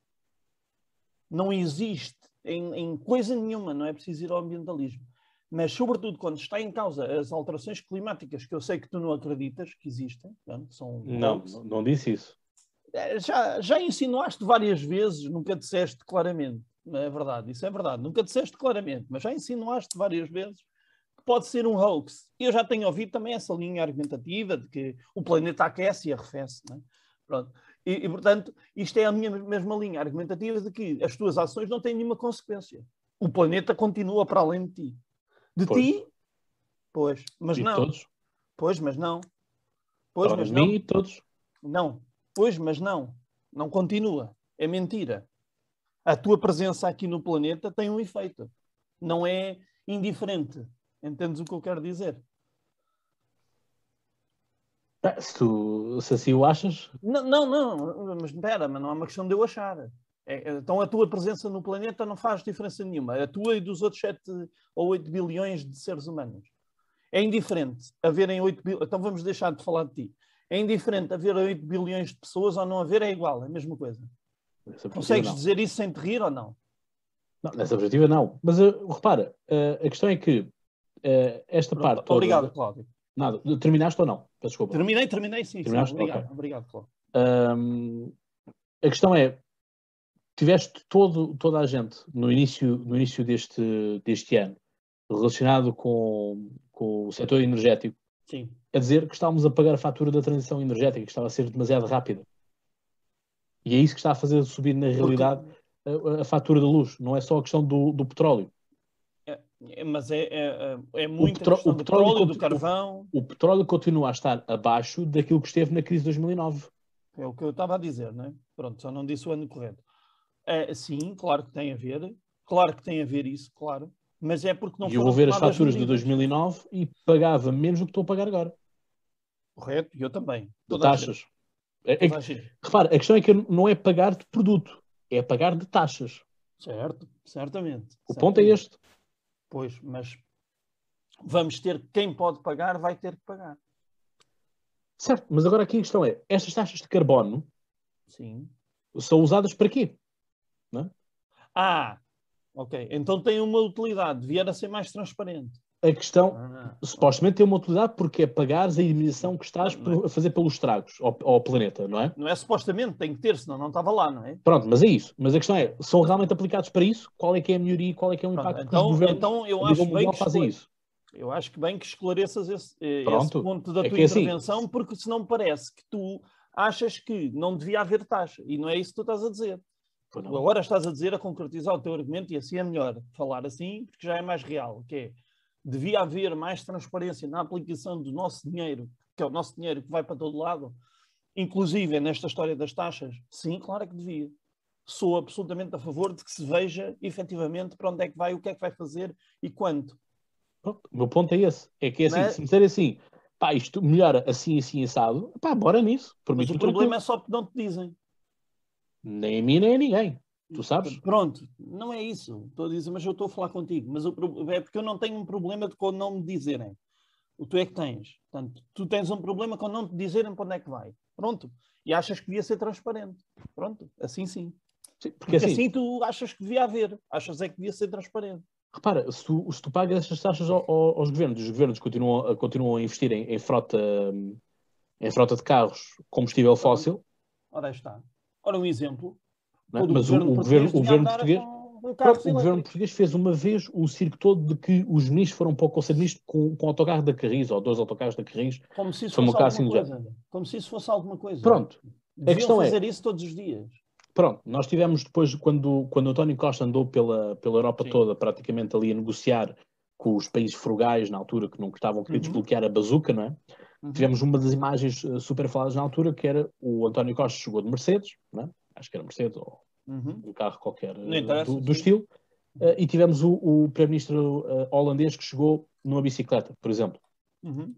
não existe em, em coisa nenhuma, não é preciso ir ao ambientalismo. Mas, sobretudo, quando está em causa as alterações climáticas, que eu sei que tu não acreditas que existem, não, são Não, não, disse isso. eh, já, já insinuaste várias vezes, nunca disseste claramente. É verdade, isso é verdade. Nunca disseste claramente, mas já insinuaste várias vezes pode ser um hoax. Eu já tenho ouvido também essa linha argumentativa de que o planeta aquece e arrefece. Não é? Pronto. E, e, portanto, isto é a minha mesma linha argumentativa de que as tuas ações não têm nenhuma consequência. O planeta continua para além de ti. De Pois. ti, pois, mas E de não. todos. Pois, mas não. Pois, Ora, mas de não. mim e todos. Não. Pois, mas não. Não continua. É mentira. A tua presença aqui no planeta tem um efeito. Não é indiferente. Entendes o que eu quero dizer? Ah, Se, tu, se assim o achas, Não, não, não. Mas espera, mas não é uma questão de eu achar. É- é- então a tua presença no planeta não faz diferença nenhuma. A tua e dos outros 7 ou 8 bilhões de seres humanos. É indiferente haverem 8 bilhões. Então vamos deixar de falar de ti. É indiferente haver 8 bilhões de pessoas ou não haver, é igual, é a mesma coisa. Consegues não. dizer isso sem te rir ou não? Não, nessa perspectiva, não. Mas uh, repara, uh, a questão é que uh, esta Pronto, parte. toda- obrigado, Cláudio. Nada, terminaste ou não? Peço desculpa. Terminei, terminei, sim. sim. Terminaste? Obrigado, Ok. obrigado, Cláudio. Hum, a questão é, tiveste todo, toda a gente no início, no início deste, deste ano relacionado com, com o setor energético Sim. a dizer que estávamos a pagar a fatura da transição energética, que estava a ser demasiado rápida. E é isso que está a fazer subir na realidade a, a fatura da luz, não é só a questão do, do petróleo. É, mas é, é, é petro- questão o do petróleo petróleo, do carvão. O petróleo continua a estar abaixo daquilo que esteve na crise de 2009. É o que eu estava a dizer, não é? Pronto, só não disse o ano correto. É, sim, claro que tem a ver. Claro que tem a ver isso, claro. Mas é porque não e eu vou ver as faturas de medidas. 2009 e pagava menos do que estou a pagar agora. Correto, e eu também. De taxas. É- é que- repara, a questão é que não é pagar de produto, é pagar de taxas. Certo, certamente. O ponto é este. Pois, mas vamos ter, quem pode pagar, vai ter que pagar. Certo, mas agora aqui a questão é, estas taxas de carbono Sim. são usadas para quê? Ah, ok. Então tem uma utilidade, devia a ser mais transparente. A questão, Ah, supostamente tem uma utilidade porque é pagares a indemnização que estás é. a fazer pelos estragos ao, ao planeta, não é? não é supostamente, tem que ter, senão não estava lá, não é? Pronto, mas é isso. Mas a questão é, são realmente aplicados para isso? Qual é que é a melhoria e qual é que é o Pronto, impacto que os então, governos então eu acho bem que fazem isso? Eu acho que bem que esclareças esse, eh, esse ponto da É tua é assim. intervenção, porque senão me parece que tu achas que não devia haver taxa. E não é isso que tu estás a dizer. Tu agora estás a dizer, a concretizar o teu argumento, e assim é melhor falar assim, porque já é mais real, que é, devia haver mais transparência na aplicação do nosso dinheiro, que é o nosso dinheiro que vai para todo lado, inclusive nesta história das taxas. Sim, claro que devia. Sou absolutamente a favor de que se veja efetivamente para onde é que vai, o que é que vai fazer e quanto. Pronto, o meu ponto é esse. É que é assim, Mas- se me disser assim, pá, isto melhora assim, assim, assado, pá, bora nisso. Por Mas o problema tranquilo. é só porque não te dizem. Nem a mim, nem a ninguém. Tu sabes? Pronto, não é isso. Estou a dizer, mas eu estou a falar contigo. Mas o é porque eu não tenho um problema de quando não me dizerem. O tu é que tens. Portanto, tu tens um problema quando não te dizerem para onde é que vai. Pronto. E achas que devia ser transparente. Pronto. Assim sim. Sim, porque Porque assim, assim tu achas que devia haver. Achas é que devia ser transparente. repara, se tu, se tu pagas estas taxas ao- ao- aos governos, os governos continuam, a- continuam a investir em, em frota, em frota de carros, combustível fóssil, Ora está. Ora, um exemplo. É? Mas o, o governo, português o governo português. com Pronto, o governo português fez uma vez o circo todo de que os ministros foram para o Conselho de Ministros com, com o autocarro da Carris, ou dois autocarros da Carris. Como se isso um fosse assim alguma coisa. Como se isso fosse alguma coisa. Pronto, Deviam questão é- fazer isso todos os dias. Pronto, nós tivemos depois, quando, quando António Costa andou pela, pela Europa Sim. toda, praticamente ali a negociar com os países frugais na altura, que não a querer Uhum. desbloquear a bazuca, não é? Uhum. Tivemos uma das imagens eh, super faladas na altura, que era o António Costa chegou de Mercedes, não é? Acho que era Mercedes, ou Uhum. um carro qualquer eh, do, do estilo, eh, e tivemos o, o primeiro-ministro eh, holandês que chegou numa bicicleta, por exemplo. Uhum.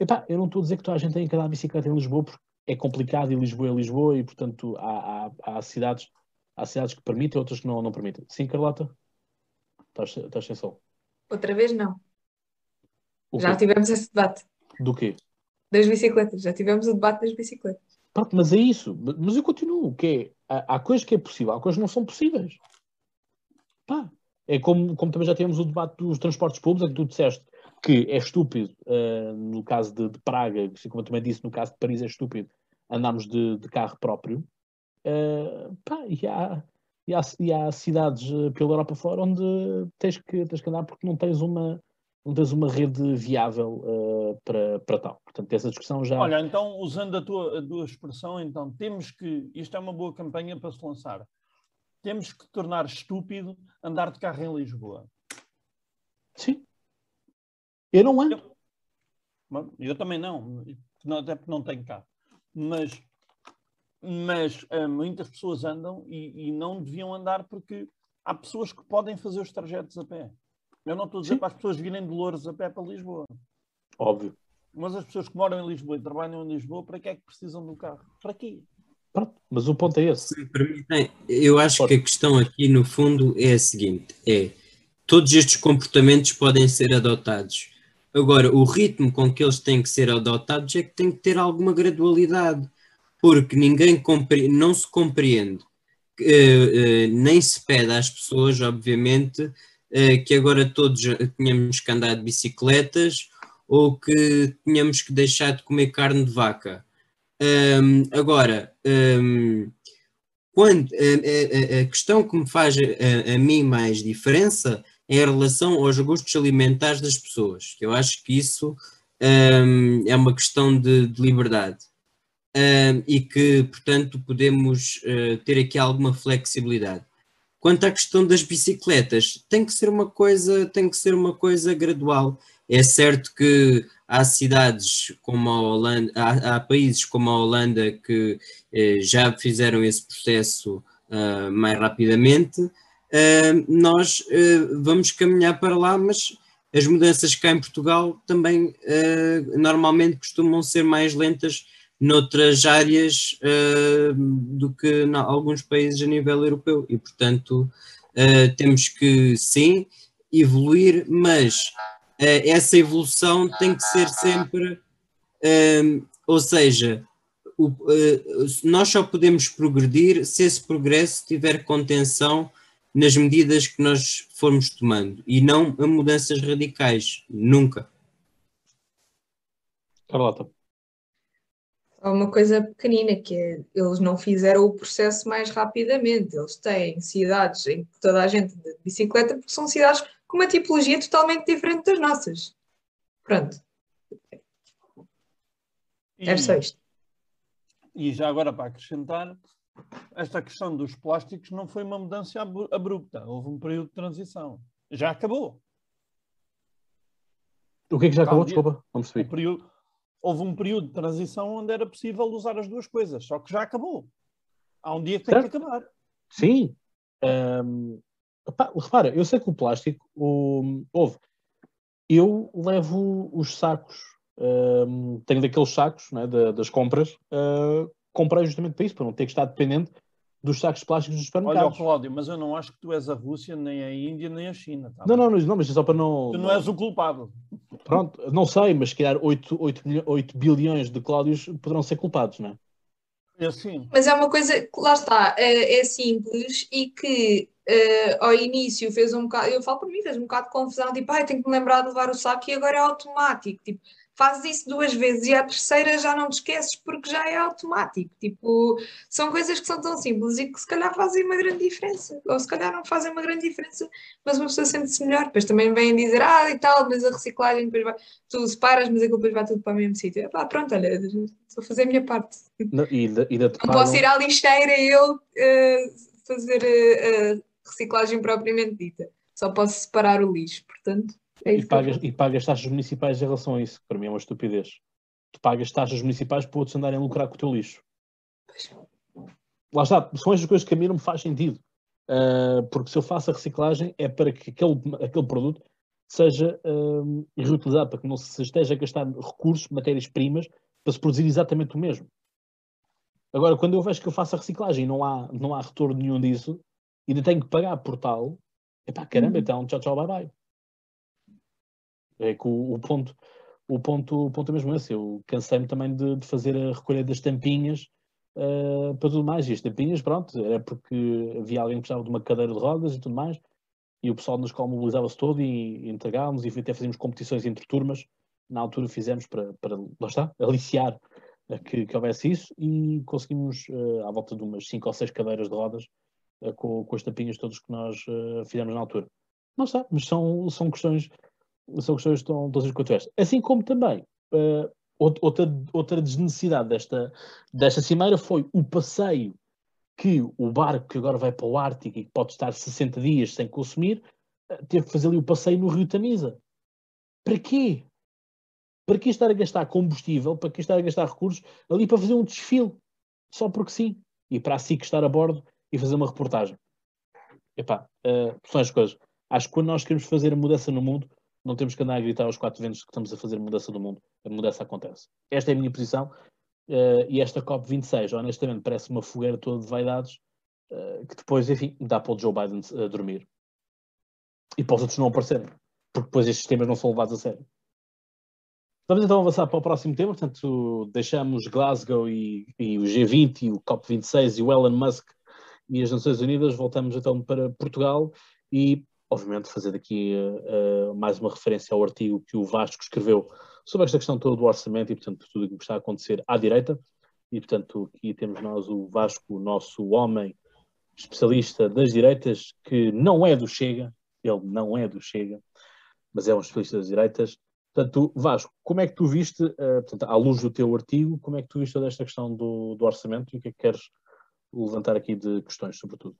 Epá, eu não estou a dizer que toda a gente tem que andar de bicicleta em Lisboa porque é complicado e Lisboa é Lisboa e, portanto, há, há, há cidades, há cidades que permitem outras que não, não permitem. Sim, Carlota? Estás, estás sem som. Outra vez não. O Já quê? tivemos esse debate Do quê? das bicicletas. Já tivemos o debate das bicicletas. Pronto, mas é isso. Mas eu continuo, que é, há, coisas que é possível, há coisas que não são possíveis. pá, é como, como também já tivemos o debate dos transportes públicos, em que tu disseste que é estúpido, uh, no caso de, de, Praga, assim como eu também disse, no caso de Paris é estúpido, andarmos de, de carro próprio. Uh, pá, e, há, e, há, e há cidades eh, pela Europa fora onde tens que, tens que andar porque não tens uma, não tens uma rede viável uh, para, para tal. Portanto, essa discussão já. Olha, então, usando a tua, a tua expressão, então, temos que. Isto é uma boa campanha para se lançar. Temos que tornar estúpido andar de carro em Lisboa. Sim. Eu não ando. Eu, eu também não, até porque não tenho carro. Mas, mas uh, muitas pessoas andam e, e, não deviam andar porque há pessoas que podem fazer os trajetos a pé. Eu não estou a dizer Sim. para as pessoas virem de Louros a pé para Lisboa. Óbvio. Mas as pessoas que moram em Lisboa e trabalham em Lisboa, para que é que precisam do carro? Para quê? Pronto, mas o ponto é esse. Eu acho Pode. que a questão aqui, no fundo, é a seguinte: é todos estes comportamentos podem ser adotados. Agora, o ritmo com que eles têm que ser adotados é que tem que ter alguma gradualidade, porque ninguém não se compreende, uh, uh, nem se pede às pessoas, obviamente, uh, que agora todos tenhamos que andar de bicicletas ou que tenhamos que deixar de comer carne de vaca. Um, agora, um, quando, a, a, a, questão que me faz a, a mim mais diferença em relação aos gostos alimentares das pessoas. Eu acho que isso um, é uma questão de, de liberdade e que, portanto, podemos uh, ter aqui alguma flexibilidade. Quanto à questão das bicicletas, tem que ser uma coisa, tem que ser uma coisa gradual. É certo que há cidades como a Holanda, há, há países como a Holanda que eh, já fizeram esse processo uh, mais rapidamente, uh, nós uh, vamos caminhar para lá, mas as mudanças cá em Portugal também normalmente costumam ser mais lentas noutras áreas do que alguns países a nível europeu e portanto temos que sim evoluir, mas essa evolução tem que ser sempre, ou seja, o, nós só podemos progredir se esse progresso tiver contenção nas medidas que nós formos tomando e não a mudanças radicais, nunca. Carlota. Há uma coisa pequenina que é, eles não fizeram o processo mais rapidamente. Eles têm cidades em que toda a gente de bicicleta, porque são cidades com uma tipologia totalmente diferente das nossas. Pronto. É só isto. E já agora para acrescentar, esta questão dos plásticos não foi uma mudança abrupta. Houve um período de transição. Já acabou. O que é que já acabou? Desculpa, não percebi. Período, houve um período de transição onde era possível usar as duas coisas, só que já acabou. Há um dia que certo? tem que acabar. Sim. Um, opa, repara, eu sei que o plástico, o, houve. Eu levo os sacos, um, tenho daqueles sacos né, das compras, uh, comprei justamente para isso, para não ter que estar dependente dos sacos plásticos dos supermercados. Olha, Cláudio, mas eu não acho que tu és a Rússia, nem a Índia, nem a China. Tá não, não, não, mas é só para não. Tu não és o culpado. Pronto, não sei, mas se calhar 8, 8, 8 bilhões de Cláudios poderão ser culpados, não é? É assim. Mas é uma coisa que, lá está, é, é simples e que uh, ao início fez um bocado, eu falo por mim, fez um bocado de confusão, tipo, ai, tenho que me lembrar de levar o saco e agora é automático. Tipo, fazes isso duas vezes e à terceira já não te esqueces porque já é automático. Tipo, são coisas que são tão simples e que se calhar fazem uma grande diferença. Ou se calhar não fazem uma grande diferença, mas uma pessoa sente-se melhor. Depois também vêm dizer, ah, e tal, mas a reciclagem depois vai, tu separas, mas aquilo depois vai tudo para o mesmo sítio. Pá, pronto, olha, vou fazer a minha parte. Não, e e não posso ir à lixeira e eu uh, fazer a uh, reciclagem propriamente dita. Só posso separar o lixo, portanto. É e, pagas, e pagas taxas municipais em relação a isso, que para mim é uma estupidez. Tu pagas taxas municipais para outros andarem a lucrar com o teu lixo. Lá está, são estas coisas que a mim não me faz sentido. Uh, porque se eu faço a reciclagem é para que aquele, aquele produto seja uh, reutilizado, para que não se esteja a gastar recursos, matérias-primas, para se produzir exatamente o mesmo. Agora, quando eu vejo que eu faço a reciclagem e não há, não há retorno nenhum disso, e ainda tenho que pagar por tal, é pá, caramba, uhum. então tchau, tchau, bye, bye. É que o, o ponto, o ponto, o ponto é mesmo esse. Eu cansei-me também de, de, fazer a recolha das tampinhas uh, para tudo mais. E as tampinhas, pronto, era porque havia alguém que precisava de uma cadeira de rodas e tudo mais. e o pessoal na escola mobilizava-se todo e, e entregávamos e até fazíamos competições entre turmas. Na altura fizemos para, para lá está, aliciar que, que houvesse isso e conseguimos, uh, à volta de umas 5 ou 6 cadeiras de rodas, uh, com, com as tapinhas todas que nós fizemos na altura. Não está, mas são, são questões são questões tão, tão quanto esta. Assim como também outra, outra desnecessidade desta, desta cimeira foi o passeio que o barco que agora vai para o Ártico e que pode estar 60 dias sem consumir, teve que fazer ali o passeio no Rio Tamisa. Para quê? Para que estar a gastar combustível, para que estar a gastar recursos ali para fazer um desfile? Só porque sim. E para assim que estar a bordo e fazer uma reportagem. Epá, uh, são as coisas. Acho que quando nós queremos fazer a mudança no mundo, não temos que andar a gritar aos quatro ventos que estamos a fazer mudança do mundo. A mudança acontece. Esta é a minha posição. Uh, e esta COP26, honestamente, parece uma fogueira toda de vaidades uh, que depois, enfim, dá para o Joe Biden uh, dormir. E para os outros não aparecerem. Porque depois estes temas não são levados a sério. Vamos então avançar para o próximo tema, portanto, deixamos Glasgow e, e o G20 e o COP26 e o Elon Musk e as Nações Unidas, voltamos então para Portugal e, obviamente, fazer aqui uh, mais uma referência ao artigo que o Vasco escreveu sobre esta questão toda do orçamento e, portanto, tudo o que está a acontecer à direita. E, portanto, aqui temos nós o Vasco, o nosso homem especialista das direitas, que não é do Chega, ele não é do Chega, mas é um especialista das direitas, Portanto, Vasco, como é que tu viste, uh, portanto, à luz do teu artigo, como é que tu viste toda esta questão do, do orçamento e o que é que queres levantar aqui de questões, sobretudo?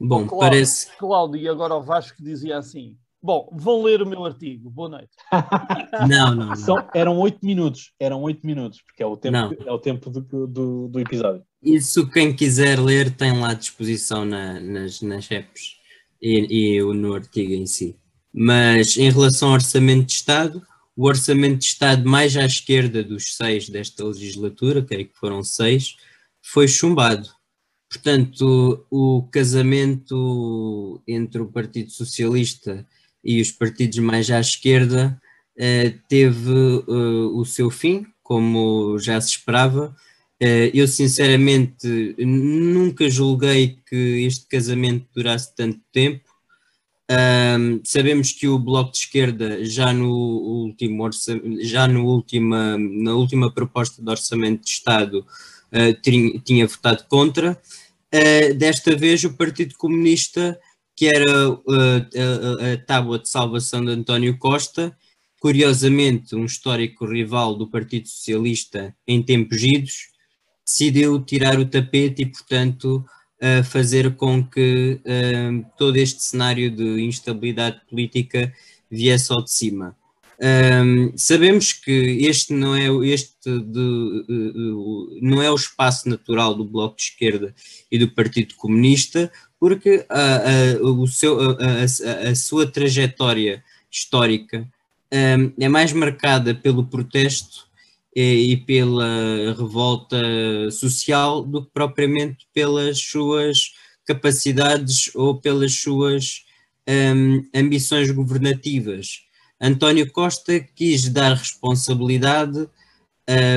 Bom, Cláudio, parece. Cláudio, e agora o Vasco dizia assim: Bom, vão ler o meu artigo, boa noite. [laughs] não, não. não. São, eram oito minutos, eram oito minutos, porque é o tempo, é o tempo do, do, do, episódio. Isso, quem quiser ler, tem lá à disposição na, nas, nas apps e, e no artigo em si. Mas em relação ao Orçamento de Estado, o Orçamento de Estado mais à esquerda dos seis desta legislatura, creio que foram seis, foi chumbado. Portanto, o casamento entre o Partido Socialista e os partidos mais à esquerda eh, teve eh, o seu fim, como já se esperava. Eh, eu, sinceramente, nunca julguei que este casamento durasse tanto tempo. Sabemos que o Bloco de Esquerda já no último já no última, na última proposta de orçamento de Estado tinha, tinha, votado contra. Uh, desta vez o Partido Comunista, que era uh, a, a tábua de salvação de António Costa, curiosamente um histórico rival do Partido Socialista em tempos idos, decidiu tirar o tapete e, portanto, a fazer com que todo este cenário de instabilidade política viesse ao de cima. Um, sabemos que este não é este de, uh, não é o espaço natural do Bloco de Esquerda e do Partido Comunista, porque a, a, o seu, a, a sua trajetória histórica um, é mais marcada pelo protesto e pela revolta social do que propriamente pelas suas capacidades ou pelas suas um, ambições governativas. António Costa quis dar responsabilidade,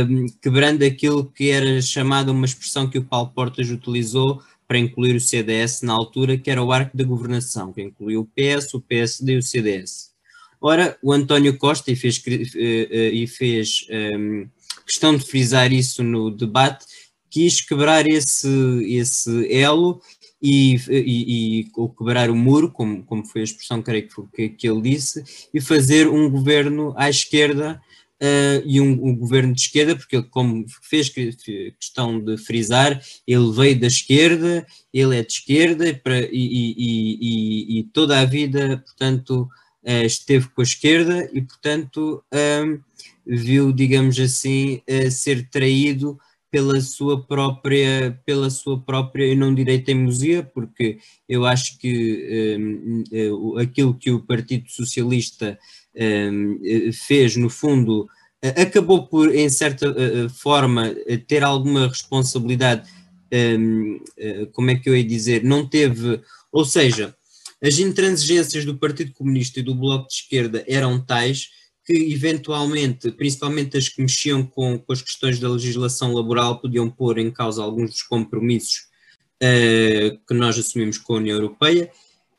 um, quebrando aquilo que era chamada uma expressão que o Paulo Portas utilizou para incluir o CDS na altura, que era o arco da governação, que incluiu o PS, o PSD e o CDS. Ora, o António Costa, e fez, eh, eh, e fez um, questão de frisar isso no debate, quis quebrar esse, esse elo e, e, e quebrar o muro, como, como foi a expressão creio que, que, ele disse, e fazer um governo à esquerda uh, e um, um, governo de esquerda, porque como fez questão de frisar, ele veio da esquerda, ele é de esquerda para, e, e, toda a vida, portanto, uh, esteve com a esquerda e, portanto, um, viu, digamos assim, uh, ser traído pela sua própria, pela sua própria, eu não direi teimosia, porque eu acho que um, aquilo que o Partido Socialista um, fez, no fundo, acabou por, em certa forma, ter alguma responsabilidade, um, como é que eu ia dizer, não teve, ou seja, as intransigências do Partido Comunista e do Bloco de Esquerda eram tais que, eventualmente, principalmente as que mexiam com, com as questões da legislação laboral, podiam pôr em causa alguns dos compromissos uh, que nós assumimos com a União Europeia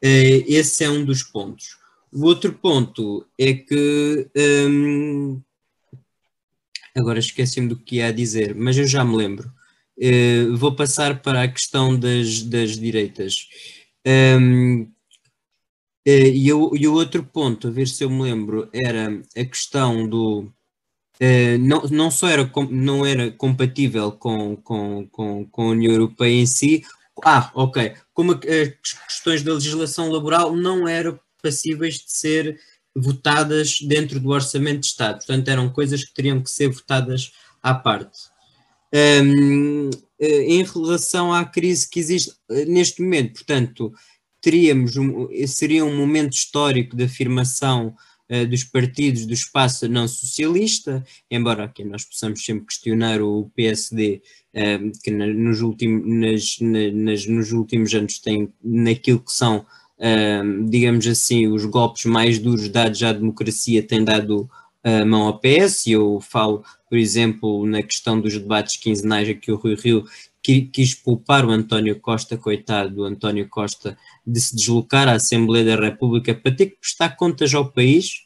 Uh, esse é um dos pontos. O outro ponto é que. Um, agora esqueci-me do que ia dizer, mas eu já me lembro. Uh, vou passar para a questão das, das direitas. Um, uh, e, o, e o outro ponto, a ver se eu me lembro, era a questão do. Uh, não, não só era, não era compatível com, com, com, com a União Europeia em si, ah, ok, como as questões da legislação laboral não eram passíveis de ser votadas dentro do Orçamento de Estado, portanto eram coisas que teriam que ser votadas à parte. Um, eh, em relação à crise que existe eh, neste momento, portanto, teríamos um, seria um momento histórico de afirmação uh, dos partidos do espaço não socialista, embora aqui nós possamos sempre questionar o PSD, uh, que na, nos, ultim, nas, na, nas, nos últimos anos tem naquilo que são, uh, digamos assim, os golpes mais duros dados à democracia, tem dado a mão ao PS, e eu falo, por exemplo, na questão dos debates quinzenais aqui o Rui Rio quis poupar o António Costa, coitado, o António Costa, de se deslocar à Assembleia da República para ter que prestar contas ao país,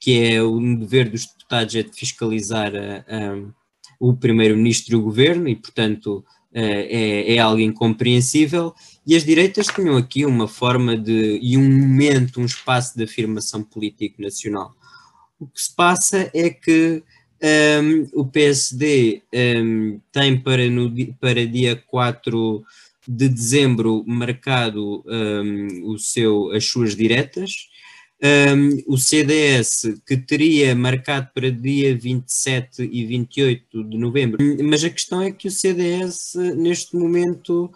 que é o dever dos deputados é de fiscalizar a, a, o primeiro-ministro e o governo, e portanto é, é algo incompreensível, e as direitas tinham aqui uma forma de, e um momento, um espaço de afirmação político nacional. O que se passa é que um, o PSD um, tem para, no, para dia 4 de dezembro marcado um, o seu, as suas diretas. o CDS, que teria marcado para dia 27 e 28 de novembro, mas a questão é que o CDS, neste momento,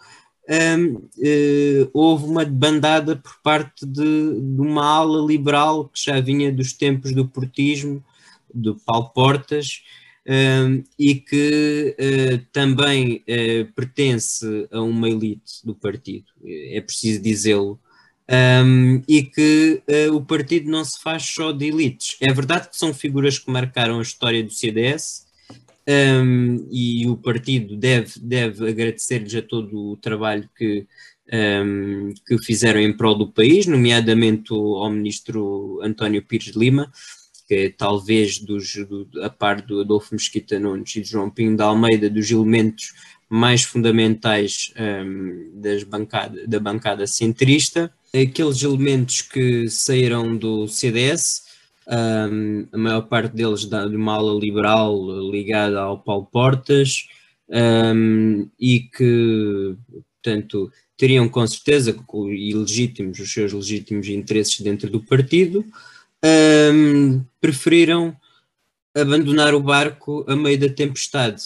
um, uh, eh, houve uma bandada por parte de, de, uma ala liberal que já vinha dos tempos do portismo, do Paulo Portas, um, e que uh, também uh, pertence a uma elite do partido, é preciso dizê-lo. Um, e que o partido não se faz só de elites. É verdade que são figuras que marcaram a história do CDS, um, e o partido deve, deve agradecer-lhes a todo o trabalho que, um, que fizeram em prol do país, nomeadamente ao ministro António Pires de Lima, que talvez dos, do, a par do Adolfo Mesquita Nunes e de João Pinho da Almeida, dos elementos mais fundamentais um, das bancada, da bancada centrista, aqueles elementos que saíram do CDS, um, a maior parte deles de uma ala liberal ligada ao Paulo Portas um, e que, portanto, teriam com certeza e legítimos os seus legítimos interesses dentro do partido, um, preferiram abandonar o barco a meio da tempestade.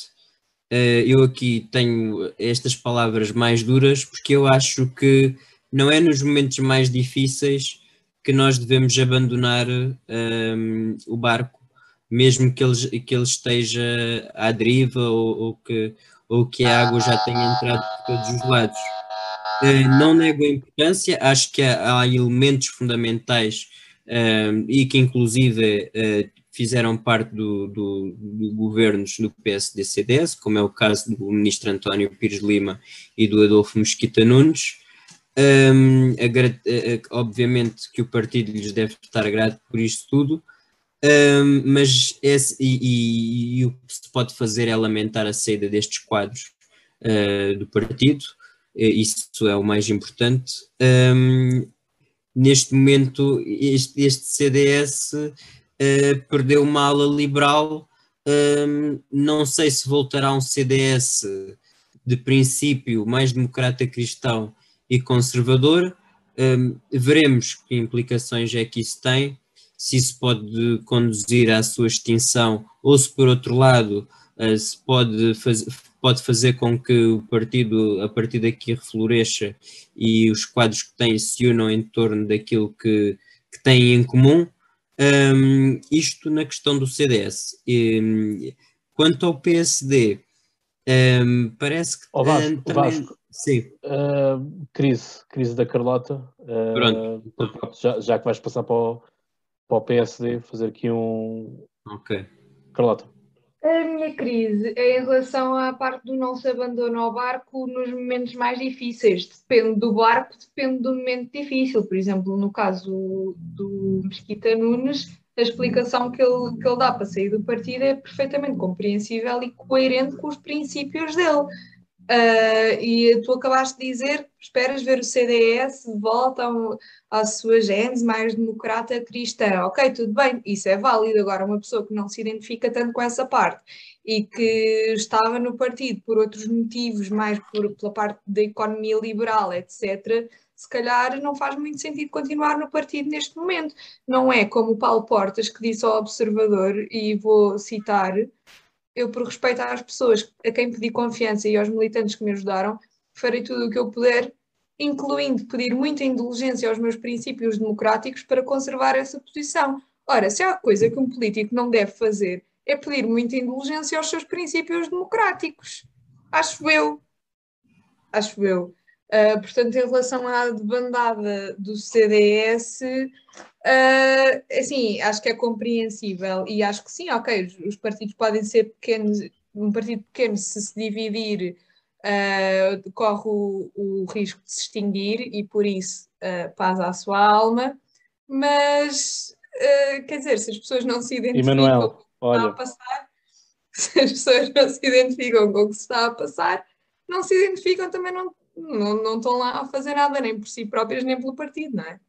Uh, eu aqui tenho estas palavras mais duras porque eu acho que não é nos momentos mais difíceis que nós devemos abandonar um, o barco, mesmo que ele, que ele esteja à deriva ou, ou, que, ou que a água já tenha entrado por todos os lados. Uh, não nego a importância, acho que há, há elementos fundamentais um, e que inclusive uh, fizeram parte do, do, do governos do PSD-CDS, como é o caso do ministro António Pires Lima e do Adolfo Mesquita Nunes, um, obviamente que o partido lhes deve estar grato por isto tudo, um, mas esse, e, e, e, o que se pode fazer é lamentar a saída destes quadros uh, do partido, isso é o mais importante. Um, neste momento, este, este CDS uh, perdeu uma ala liberal, não sei se voltará um CDS de princípio mais democrata cristão e conservador. Um, veremos que implicações é que isso tem, se isso pode conduzir à sua extinção ou se, por outro lado, uh, se pode, faz, pode fazer com que o partido, a partir daqui, refloresça e os quadros que tem se unam em torno daquilo que, que têm em comum. Um, isto na questão do CDS. E, quanto ao PSD, um, parece que. O Vasco, também... Vasco, Sim. Uh, crise, crise da Carlota. Uh, pronto. Já, já, que vais passar para o, para o PSD, fazer aqui um. Ok. Carlota. A minha crise é em relação à parte do não se abandono ao barco nos momentos mais difíceis. Depende do barco, depende do momento difícil. Por exemplo, no caso do Mesquita Nunes, a explicação que ele, que ele dá para sair do partido é perfeitamente compreensível e coerente com os princípios dele. Uh, e tu acabaste de dizer, esperas ver o CDS de volta à sua gênese mais democrata cristã. Ok, tudo bem, isso é válido. Agora, uma pessoa que não se identifica tanto com essa parte e que estava no partido por outros motivos, mais por, pela parte da economia liberal, etc., se calhar não faz muito sentido continuar no partido neste momento. Não é como o Paulo Portas que disse ao Observador, e vou citar eu, por respeito às pessoas a quem pedi confiança e aos militantes que me ajudaram, farei tudo o que eu puder, incluindo pedir muita indulgência aos meus princípios democráticos para conservar essa posição. Ora, se há coisa que um político não deve fazer, é pedir muita indulgência aos seus princípios democráticos. Acho eu. Acho eu. Uh, portanto, em relação à debandada do CDS, uh, assim, acho que é compreensível e acho que sim, ok, os, os, partidos podem ser pequenos, um partido pequeno se se dividir uh, corre o, o, risco de se extinguir e por isso uh, paz à sua alma, mas quer dizer, se as pessoas não se identificam Emanuel, com o que está a passar, [laughs] se as pessoas não se identificam com o que se está a passar, não se identificam também não não, não estão lá a fazer nada, nem por si próprias, nem pelo partido, não é?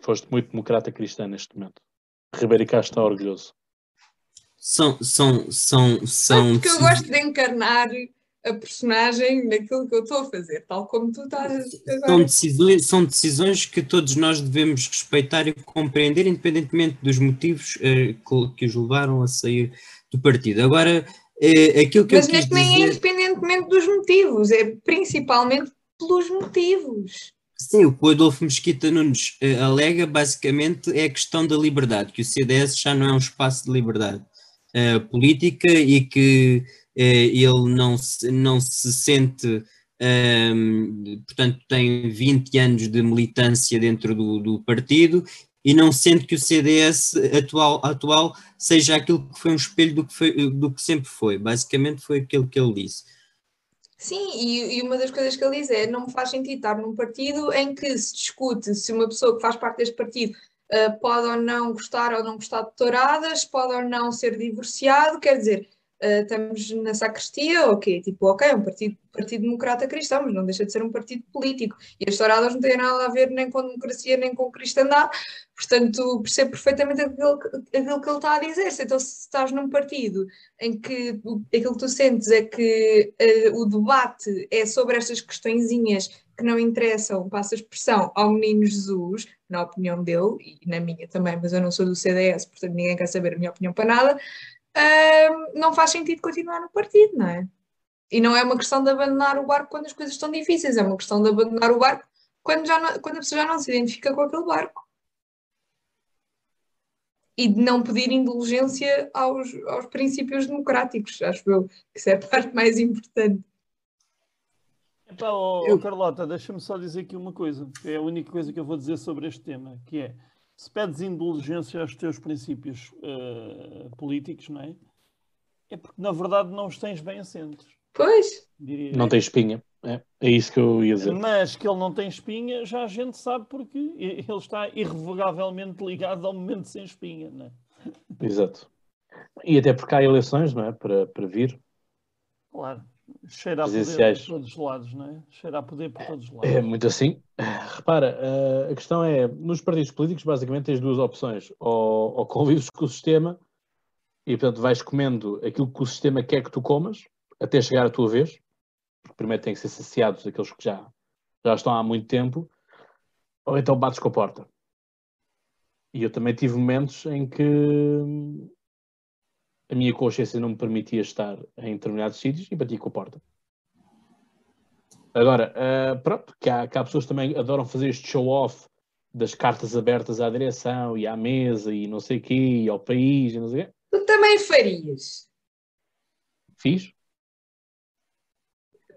Foste muito democrata cristã neste momento. Ribeiro Castro está orgulhoso. São, são, são, são. porque eu gosto de encarnar a personagem naquilo que eu estou a fazer, tal como tu estás agora. São decisões, são decisões que todos nós devemos respeitar e compreender, independentemente dos motivos eh, que os levaram a sair do partido. Agora, é, aquilo que Mas eu neste nem é independentemente dos motivos, é principalmente pelos motivos. Sim, o que o Adolfo Mesquita Nunes uh, alega basicamente é a questão da liberdade, que o CDS já não é um espaço de liberdade uh, política e que uh, ele não se, não se sente, ehm, portanto, tem 20 anos de militância dentro do, do partido e não sente que o CDS atual, atual seja aquilo que foi um espelho do que, foi, do que sempre foi. Basicamente foi aquilo que ele disse. Sim, e, e, uma das coisas que ele diz é não me faz sentido estar num partido em que se discute se uma pessoa que faz parte deste partido uh, pode ou não gostar ou não gostar de touradas, pode ou não ser divorciado, quer dizer, uh, estamos na sacristia, ok, tipo, ok, um partido, partido democrata cristão, mas não deixa de ser um partido político. E as touradas não têm nada a ver nem com democracia nem com cristandade, portanto percebo perfeitamente aquilo, aquilo que ele está a dizer. Então, se estás num partido em que aquilo que tu sentes é que uh, o debate é sobre estas questõezinhas que não interessam, passa a expressão, ao menino Jesus, na opinião dele, e na minha também, mas eu não sou do CDS, portanto ninguém quer saber a minha opinião para nada, uh, não faz sentido continuar no partido, não é? E não é uma questão de abandonar o barco quando as coisas estão difíceis, é uma questão de abandonar o barco quando, já não, quando a pessoa já não se identifica com aquele barco. E de não pedir indulgência aos, aos princípios democráticos, acho eu. Isso é a parte mais importante. Epá, oh, eu... Carlota, deixa-me só dizer aqui uma coisa, que é a única coisa que eu vou dizer sobre este tema, que é se pedes indulgência aos teus princípios uh, políticos, não é? É porque na verdade não os tens bem assentos. Pois. Diria. Não tem espinha. É, é isso que eu ia dizer. Mas que ele não tem espinha, já a gente sabe porque ele está irrevogavelmente ligado ao momento sem espinha, não é? Exato. E até porque há eleições, não é? Para, para vir. Claro. Cheira a poder por todos os lados, não é? Cheira a poder por todos os lados. É muito assim. Repara, a questão é, nos partidos políticos basicamente tens duas opções. Ou, ou convives com o sistema e portanto vais comendo aquilo que o sistema quer que tu comas até chegar a tua vez. Porque primeiro têm que ser saciados aqueles que já, já estão há muito tempo. Ou então bates com a porta. E eu também tive momentos em que a minha consciência não me permitia estar em determinados sítios e bati com a porta. Agora, uh, pronto, que há, que há pessoas que também adoram fazer este show-off das cartas abertas à direção e à mesa e não sei o quê, e ao país e não sei o quê. Tu também farias. Fiz.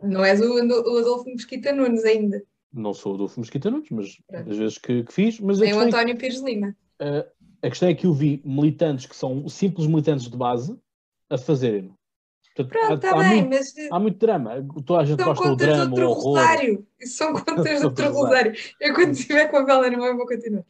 Não és o, o Adolfo Mesquita Nunes ainda. Não sou o Adolfo Mesquita Nunes, mas as vezes que, que fiz. Mas Nem o é António Pires Lima. Uh, a questão é que eu vi militantes que são simples militantes de base, a fazerem. Pronto, está bem, muito, mas há muito drama. Toda a gente são gosta do contas de drama, outro o rosário. Isso são [laughs] contas de outro rosário. Eu quando estiver com a vela não vou continuar.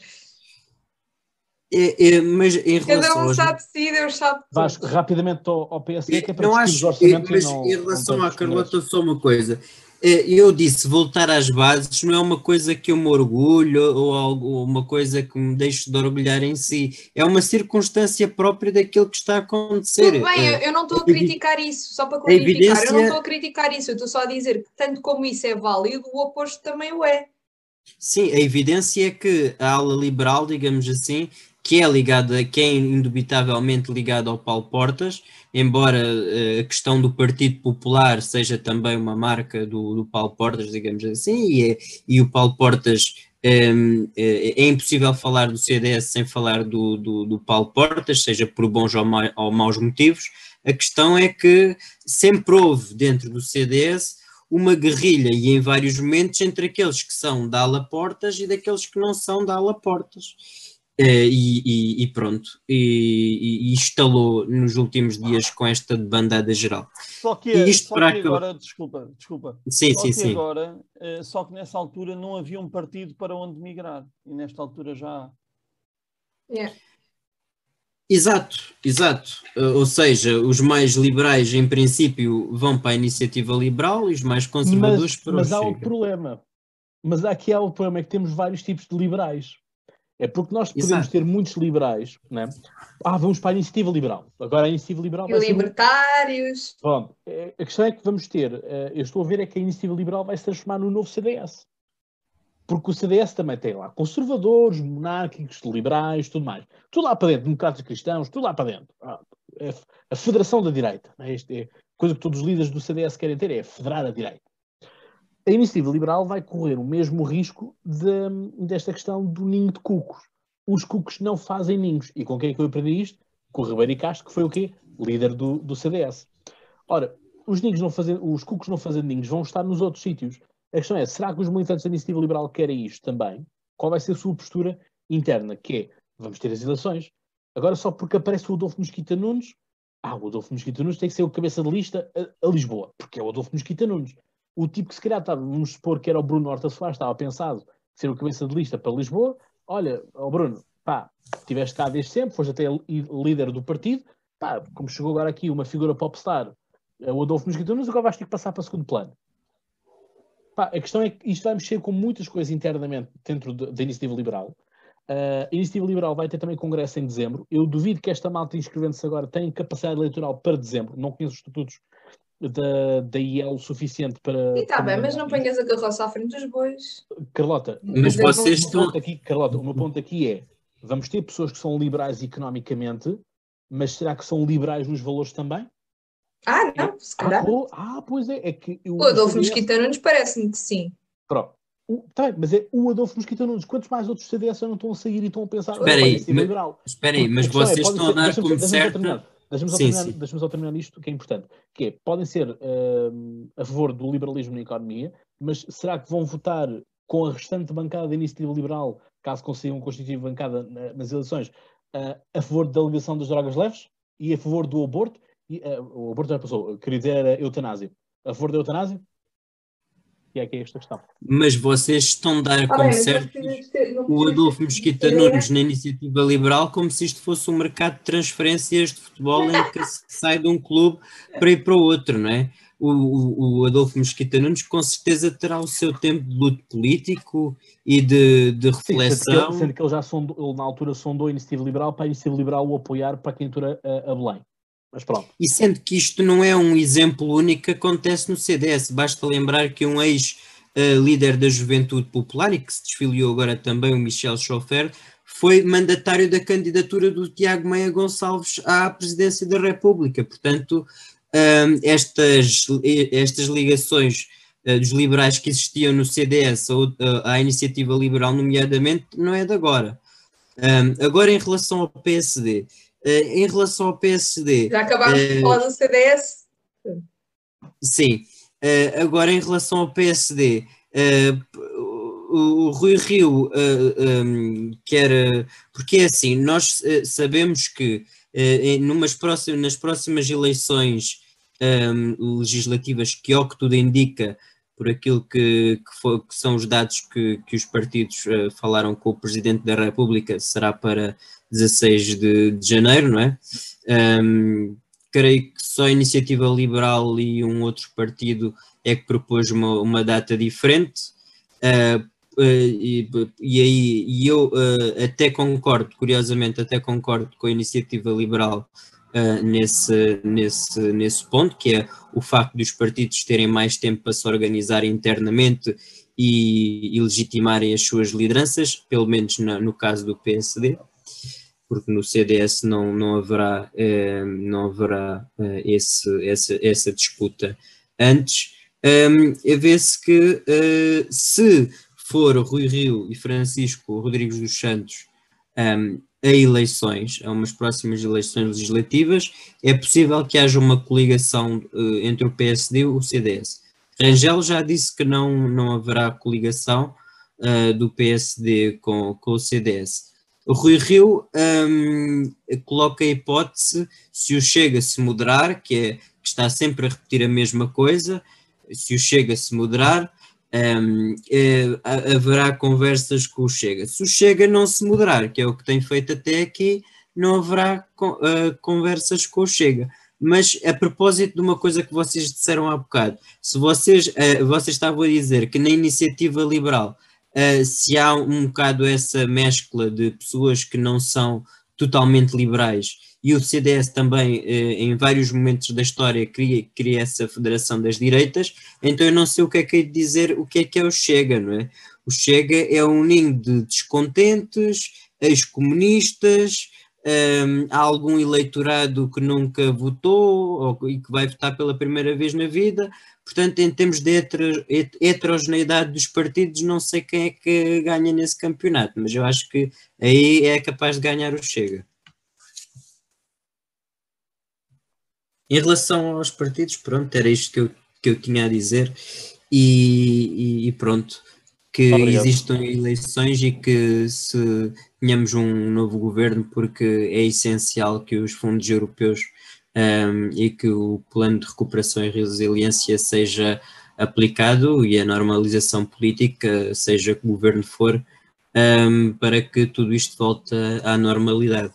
É, é, mas em Cada um sabe de si, Deus sabe Vasco, todos. rapidamente ao, ao PSD, que é para não acho, os orçamentos mas não, em relação à Carlota, só uma coisa. Eh, Eu disse voltar às bases não é uma coisa que eu me orgulho ou algo, uma coisa que me deixo de orgulhar em si. É uma circunstância própria daquilo que está a acontecer. Tudo bem, eu, Eh, eu não estou a evi- criticar isso, só para clarificar. Eu não evidência- estou a criticar isso, eu estou só a dizer que, tanto como isso é válido, o oposto também o é. Sim, a evidência é que a ala liberal, digamos assim, que é ligada, que é indubitavelmente ligada ao Paulo Portas, embora eh, a questão do Partido Popular seja também uma marca do, do Paulo Portas, digamos assim, e, é- e o Paulo Portas ehm, é, é impossível falar do CDS sem falar do, do, do Paulo Portas, seja por bons ou, ma- ou maus motivos. A questão é que sempre houve dentro do CDS uma guerrilha e em vários momentos entre aqueles que são da ala Portas e daqueles que não são da ala Portas. Eh, e, e- e pronto, e, e- e instalou nos últimos dias com esta bandada geral. Só que, E isto só para que agora, desculpa, desculpa. Sim, só sim, que sim. agora, eh, só que nessa altura não havia um partido para onde migrar. E nesta altura já há. É. Exato, exato. Eh, Ou seja, os mais liberais, em princípio, vão para a iniciativa liberal e os mais conservadores Mas, para o mas há outro problema. Mas aqui há outro problema, é que temos vários tipos de liberais. É porque nós podemos Exato. ter muitos liberais, né? Ah, vamos para a iniciativa liberal. Agora a iniciativa liberal E vai ser. libertários. Pronto, é- a questão é que vamos ter, eh, eu estou a ver é que a iniciativa liberal vai se transformar no novo CDS. Porque o CDS também tem lá conservadores, monárquicos, liberais, tudo mais. Tudo lá para dentro, democratas cristãos, tudo lá para dentro. Ah, é a federação da direita. Né? Isto é coisa que todos os líderes do CDS querem ter, é federar a direita. A iniciativa liberal vai correr o mesmo risco de- desta questão do ninho de cucos. Os cucos não fazem ninhos. E com quem é que eu aprendi isto? Com o Ribeiro Castro, que foi o quê? Líder do, do CDS. Ora, os, ninhos não fazendo, os cucos não fazendo ninhos vão estar nos outros sítios. A questão é, será que os militantes da iniciativa liberal querem isto também? Qual vai ser a sua postura interna? Que é, vamos ter as eleições. Agora só porque aparece o Adolfo Mosquita Nunes, ah, o Adolfo Mosquita Nunes tem que ser o cabeça de lista a, a Lisboa, porque é o Adolfo Mosquita Nunes. O tipo que se calhar estava, vamos supor que era o Bruno Horta Soares, estava pensado ser o cabeça de lista para Lisboa. Olha, ó Bruno, pá, estiveste cá desde sempre, foste até líder do partido, pá, como chegou agora aqui uma figura popstar, é o Adolfo Mosquita Nunes, agora vais ter que passar para segundo plano. Pá, a questão é que isto vai mexer com muitas coisas internamente dentro de- da iniciativa liberal. Uh, a iniciativa liberal vai ter também congresso em dezembro. Eu duvido que esta malta inscrevendo-se agora tenha capacidade eleitoral para dezembro. Não conheço os estatutos da, da IEL suficiente para. E está bem, mas não ponhas a carroça à frente dos bois. Carlota, Mas o meu vocês ponto estão- aqui, Carlota, o meu ponto aqui é: vamos ter pessoas que são liberais economicamente, mas será que são liberais nos valores também? Ah, não, se Ah, calhar. pô- ah, pois é, é que eu, O Adolfo CDS Mosquita Nunes parece-me que sim. Pronto. O- tá bem, mas é o Adolfo Mosquita Nunes. Quantos mais outros CDS não estão a sair e estão a pensar Espera "Olha, aí, mas- liberal? Espera aí, mas vocês estão a dar como certo. Deixa-me só, deixa-me só terminar isto que é importante, que é, podem ser hum, a favor do liberalismo na economia, mas será que vão votar com a restante bancada da iniciativa liberal, caso consigam constituir bancada na- nas eleições, ah, a favor da legalização das drogas leves e a favor do aborto? E, ah, o aborto já passou, queria dizer era eutanásia. A favor da eutanásia? E é que é esta questão. Mas vocês estão a dar Ah, não certo o Adolfo Mosquita ter- Nunes na iniciativa liberal como se isto fosse um mercado de transferências de futebol em que se sai de um clube para ir para o outro, não é? O, o, o Adolfo Mosquita Nunes com certeza terá o seu tempo de luto político e de, de Sim, sendo que, reflexão. ele, sendo que ele já sondou, ele na altura sondou a iniciativa liberal para a iniciativa liberal o apoiar para a candidatura a, a Belém. Mas pronto. E sendo que isto não é um exemplo único que acontece no CDS, basta lembrar que um ex-líder da Juventude Popular, e que se desfiliou agora também, o Michel Schofer, foi mandatário da candidatura do Tiago Meia Gonçalves à presidência da República. Portanto, hum, estas, estas ligações eh, dos liberais que existiam no CDS ou, eh, à iniciativa liberal, nomeadamente, não é de agora. Hum, agora, em relação ao PSD, em relação ao PSD, Já acabámos Eh, de falar do CDS? Sim. Eh, agora, em relação ao PSD, eh, o, Rui Rio eh, um, quer. Porque é assim, nós eh, sabemos que eh, numas próximas, nas próximas eleições um, legislativas, que ao que tudo indica, por aquilo que, que, foi, que são os dados que, que os partidos falaram com o Presidente da República, será para 16 de, de janeiro, não é? Um, creio que só a Iniciativa Liberal e um outro partido é que propôs uma, uma data diferente. Uh, uh, e, e, aí e eu uh, até concordo, curiosamente, até concordo com a Iniciativa Liberal nesse, nesse, nesse ponto, que é o facto dos partidos terem mais tempo para se organizar internamente e, e legitimarem as suas lideranças, pelo menos na, no caso do PSD porque no CDS não, não haverá, eh, não haverá eh, esse, essa, essa disputa antes. Um, ehm, Vê-se que uh, se for Rui Rio e Francisco Rodrigues dos Santos ehm, a eleições, a umas próximas eleições legislativas, é possível que haja uma coligação uh, entre o PSD e o CDS. Rangel já disse que não, não haverá coligação uh, do PSD com, com o CDS. O Rui Rio um, coloca a hipótese, se o Chega se moderar, que, é, que está sempre a repetir a mesma coisa, se o Chega se moderar, um, é, haverá conversas com o Chega. Se o Chega não se moderar, que é o que tem feito até aqui, não haverá uh, conversas com o Chega. Mas a propósito de uma coisa que vocês disseram há bocado, se vocês, uh, vocês estavam a dizer que na iniciativa liberal uh, se há um bocado essa mescla de pessoas que não são totalmente liberais e o CDS também, uh, em vários momentos da história, cria, cria essa federação das direitas, então eu não sei o que é que é de dizer o que é que é o Chega, não é? O Chega é um ninho de descontentes, ex-comunistas, um, ehm, há algum eleitorado que nunca votou ou, e que vai votar pela primeira vez na vida, Portanto, em termos de heterogeneidade dos partidos, não sei quem é que ganha nesse campeonato, mas eu acho que aí é capaz de ganhar o Chega. Em relação aos partidos, pronto, era isto que eu, que eu tinha a dizer e, e pronto, que Obrigado. existam eleições e que se tenhamos um novo governo, porque é essencial que os fundos europeus um, e que o plano de recuperação e resiliência seja aplicado e a normalização política, seja que o governo for, um, para que tudo isto volte à normalidade.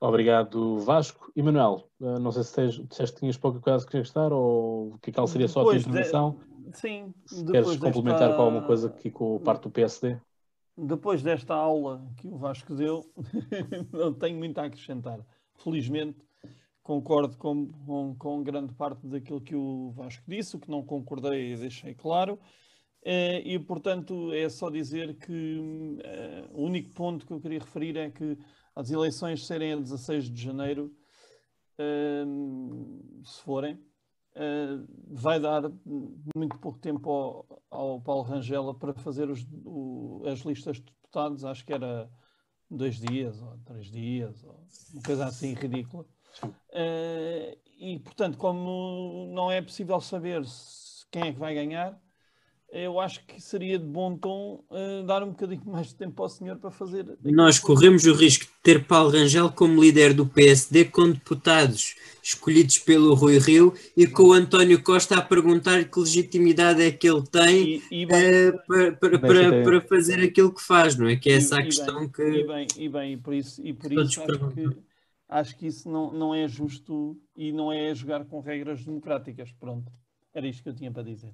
Obrigado, Vasco. E Manuel, eh, não sei se tens, disseste que tinhas pouca coisa que gostar ou que aquela seria só a tua intervenção. De... Sim. Se queres complementar desta... com alguma coisa aqui com a parte do PSD? Depois desta aula que o Vasco deu, [laughs] não tenho muito a acrescentar felizmente, concordo com, com, com, grande parte daquilo que o Vasco disse, o que não concordei deixei claro. Eh, e, portanto, é só dizer que eh, o único ponto que eu queria referir é que as eleições serem a 16 de janeiro, eh, se forem, vai dar muito pouco tempo ao, ao Paulo Rangela para fazer os, o, as listas de deputados, acho que era dois dias ou três dias, ou uma coisa assim ridícula. Uh, e, portanto, como não é possível saber quem é que vai ganhar, eu acho que seria de bom tom uh, dar um bocadinho mais de tempo ao senhor para fazer. Nós corremos o risco de ter Paulo Rangel como líder do PSD com deputados escolhidos pelo Rui Rio e com o António Costa a perguntar que legitimidade é que ele tem e, e bem, uh, para, para, para, para, fazer aquilo que faz, não é? Que é essa a questão bem, que. E bem, e bem, e por isso, e por isso acho que, acho que isso não, não é justo e não é jogar com regras democráticas. Pronto, era isto que eu tinha para dizer.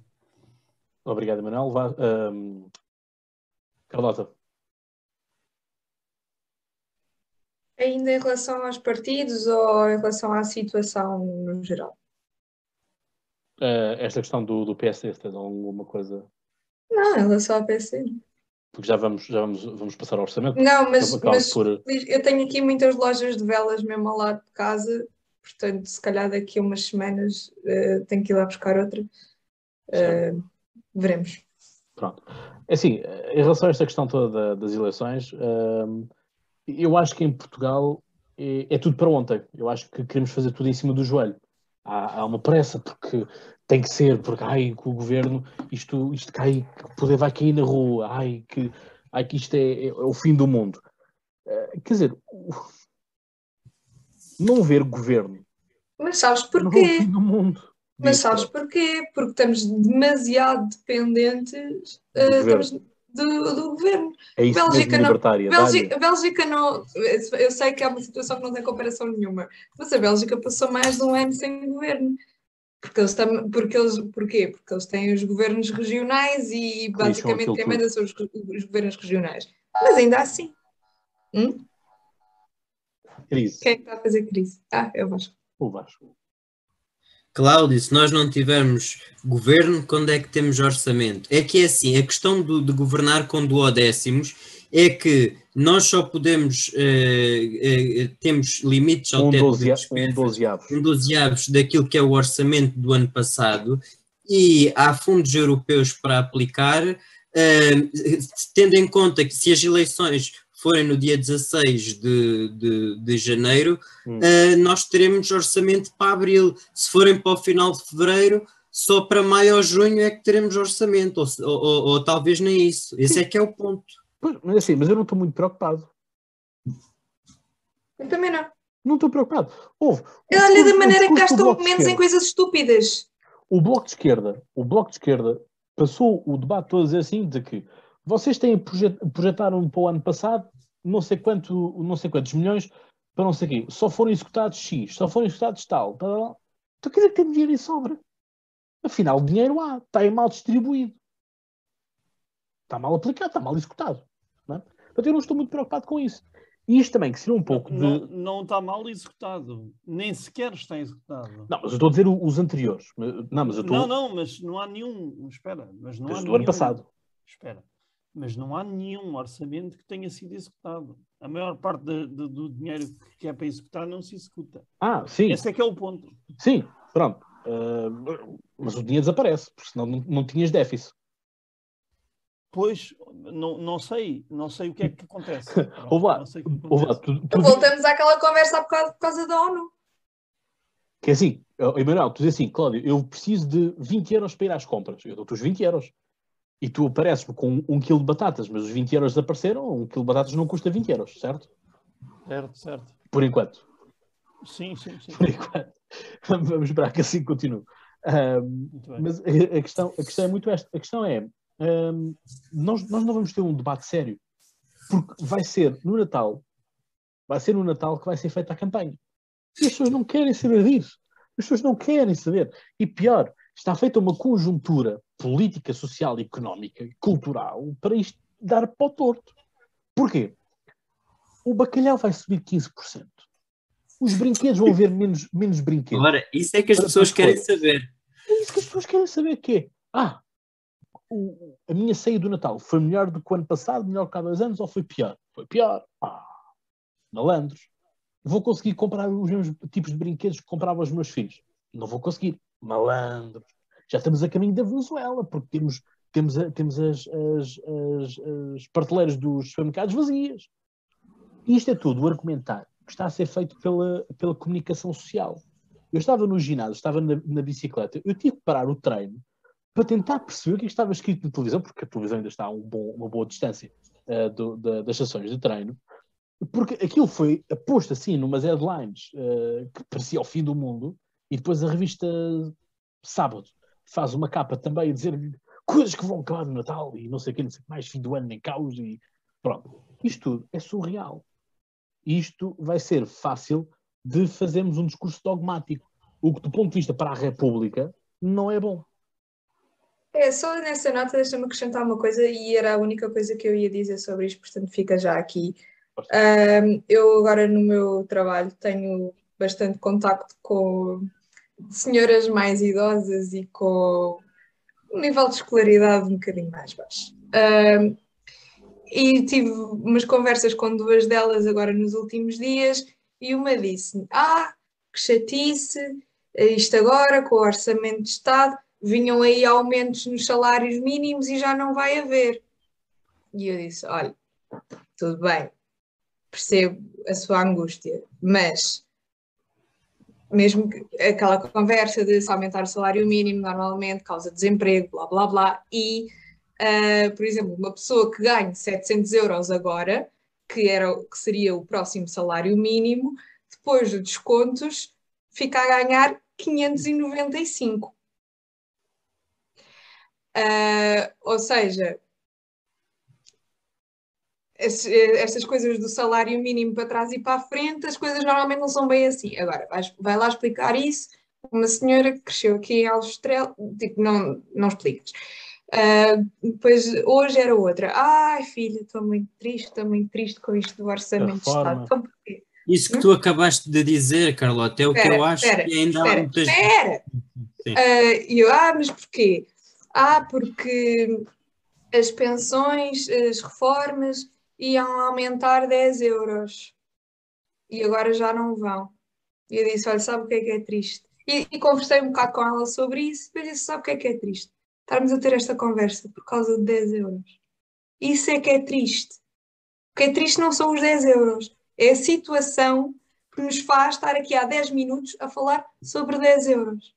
Obrigado, Manuel. Vá, um... Carlota. Ainda em relação aos partidos ou em relação à situação no geral? Uh, esta questão do, do PSD, tens alguma coisa? Não, em relação ao PSD. Porque já vamos, já vamos, vamos passar ao orçamento. Não, mas, mas por... eu tenho aqui muitas lojas de velas mesmo ao lado de casa, portanto, se calhar daqui a umas semanas uh, tenho que ir lá buscar outra. Uh, veremos. Pronto. É assim, em relação a esta questão toda das eleições, eu acho que em Portugal é, é, tudo para ontem. Eu acho que queremos fazer tudo em cima do joelho. Há, uma pressa, porque tem que ser, porque ai, que o governo, isto, isto cai, o poder vai cair na rua, ai, que, ai, que isto é, é, é o fim do mundo. Uh, quer dizer, não ver governo. Mas sabes Não é o porquê? fim do mundo. Mas sabes porquê? Porque estamos demasiado dependentes Do eh, governo. estamos do, do governo. É isso Bélgica mesmo, não- libertária. dá-lhe. Bélgica, a Bélgica não. Eu sei que é uma situação que não tem comparação nenhuma, mas a Bélgica passou mais de um ano sem governo. Porque eles, tam, porque eles, porquê? Porque eles têm os governos regionais e basicamente quem manda são os, os governos regionais. Mas ainda assim, hum? Crise. quem é que está a fazer crise? Ah, eu acho. O Vasco. Cláudio, se nós não tivermos governo, quando é que temos orçamento? É que é assim, a questão do- de governar com duodécimos é que nós só podemos, eh, eh, temos limites ao Um teto de doze, um dozeavos. daquilo que é o orçamento do ano passado e há fundos europeus para aplicar, eh, tendo em conta que se as eleições forem no dia 16 de, de, de janeiro, Hum. eh, nós teremos orçamento para abril. Se forem para o final de fevereiro, só para maio ou junho é que teremos orçamento, ou, ou- ou- ou talvez nem isso. Esse é que é o ponto. Pois, mas assim, mas eu não estou muito preocupado. Eu também não. Não estou preocupado. Houve. Olha discurso- da maneira que gastam menos em coisas estúpidas. O Bloco de Esquerda, o Bloco de Esquerda passou o debate todo a dizer assim, de que vocês têm projet, projetaram para o ano passado não sei, quanto, não sei quantos milhões para não sei quê. Só foram executados X, só foram executados tal. tal, tal. Então quer dizer que temos dinheiro em sobra. Afinal, o dinheiro há, está mal distribuído. Está mal aplicado, está mal executado. Não é? Portanto, eu não estou muito preocupado com isso. E isto também, que seria um pouco de... Não, não está mal executado. Nem sequer está executado. Não, mas eu estou a dizer os anteriores. Não, mas eu estou... Não, não, mas não há nenhum. Espera, mas não há Desde o nenhum. ano passado. Espera, mas não há nenhum orçamento que tenha sido executado. A maior parte de- de- do dinheiro que é para executar não se executa. Ah, sim. Esse é que é o ponto. Sim, pronto. Ah, mas o dinheiro desaparece, porque senão não, não tinhas déficit. Pois, não, não sei, não sei o que é que acontece. [laughs] Ouve lá, Não sei o que ouve lá, acontece. tu, tu, Voltamos àquela conversa por causa, por causa da ONU. que é assim, Emanuel, tu dizes assim, Cláudio, eu preciso de 20 euros para ir às compras. Eu dou-te os 20 euros. E tu apareces-me com um quilo de batatas, mas os 20 euros desapareceram, um quilo de batatas não custa 20 euros, certo? Certo, certo. Por enquanto. Sim, sim, sim. Por enquanto. [laughs] Vamos esperar que assim continue. Bem. Mas a questão, a questão é muito esta. A questão é, hum, nós, nós não vamos ter um debate sério, porque vai ser no Natal, vai ser no Natal que vai ser feita a campanha. E as pessoas não querem saber disso. As pessoas não querem saber. E pior, está feita uma conjuntura política, social, económica e cultural para isto dar para o torto. Porquê? O bacalhau vai subir 15%. Os brinquedos vão haver menos, menos brinquedos. Agora, isso é que as pessoas querem saber. É isso que as pessoas querem saber que é. Ah, o- a minha ceia do Natal foi melhor do que o ano passado, melhor que há dois anos, ou foi pior? Foi pior. Ah, malandros. Vou conseguir comprar os mesmos tipos de brinquedos que comprava aos meus filhos? Não vou conseguir. Malandros. Já estamos a caminho da Venezuela, porque temos, temos, a- temos as, as, as, as prateleiras dos supermercados vazias. E isto é tudo o argumentário que está a ser feito pela, pela comunicação social. Eu estava no ginásio, estava na, na bicicleta, eu tive que parar o treino para tentar perceber o que é estava escrito na televisão, porque a televisão ainda está a um bom- uma boa distância eh, do- da- das estações de treino, porque aquilo foi posto assim numas headlines eh, que parecia o fim do mundo, e depois a revista Sábado faz uma capa também a dizer coisas que vão acabar no Natal e não sei o que, não sei o que mais, fim do ano nem caos e pronto. Isto tudo é surreal. Isto vai ser fácil de fazermos um discurso dogmático, o que do ponto de vista para a República não é bom. É, só nessa nota deixa-me acrescentar uma coisa e era a única coisa que eu ia dizer sobre isto, portanto fica já aqui. Ahm, eu agora no meu trabalho tenho bastante contacto com senhoras mais idosas e com um nível de escolaridade um bocadinho mais baixo. E tive umas conversas com duas delas agora nos últimos dias e uma disse ah, que chatice, isto agora com o orçamento de Estado, vinham aí aumentos nos salários mínimos e já não vai haver. E eu disse: olha, tudo bem, percebo a sua angústia, mas mesmo que aquela conversa de se aumentar o salário mínimo normalmente causa desemprego, blá blá blá, e, uh, por exemplo, uma pessoa que ganha 700 euros agora, que, era, que seria o próximo salário mínimo, depois de descontos, fica a ganhar 595. Uh, ou seja, estas coisas do salário mínimo para trás e para a frente, as coisas normalmente não são bem assim. Agora, vai lá explicar isso. Uma senhora que cresceu aqui em Alstrel, tipo, não, não explicas. Uh, depois, hoje era outra. Ai, filha, estou muito triste, estou muito triste com isto do orçamento de Estado. Então, porquê? Isso que tu acabaste de dizer, Carlota, é o que eu acho que ainda espera, há muitas. Espera! [laughs] Uh, eu, ah, mas porquê? Ah, porque as pensões, as reformas iam aumentar 10 euros e agora já não vão. E eu disse: Olha, sabe o que é que é triste? E, e conversei um bocado com ela sobre isso, e disse: Sabe o que é que é triste? Estarmos a ter esta conversa por causa de 10 euros. Isso é que é triste. O que é triste não são os 10 euros, é a situação que nos faz estar aqui há 10 minutos a falar sobre 10 euros.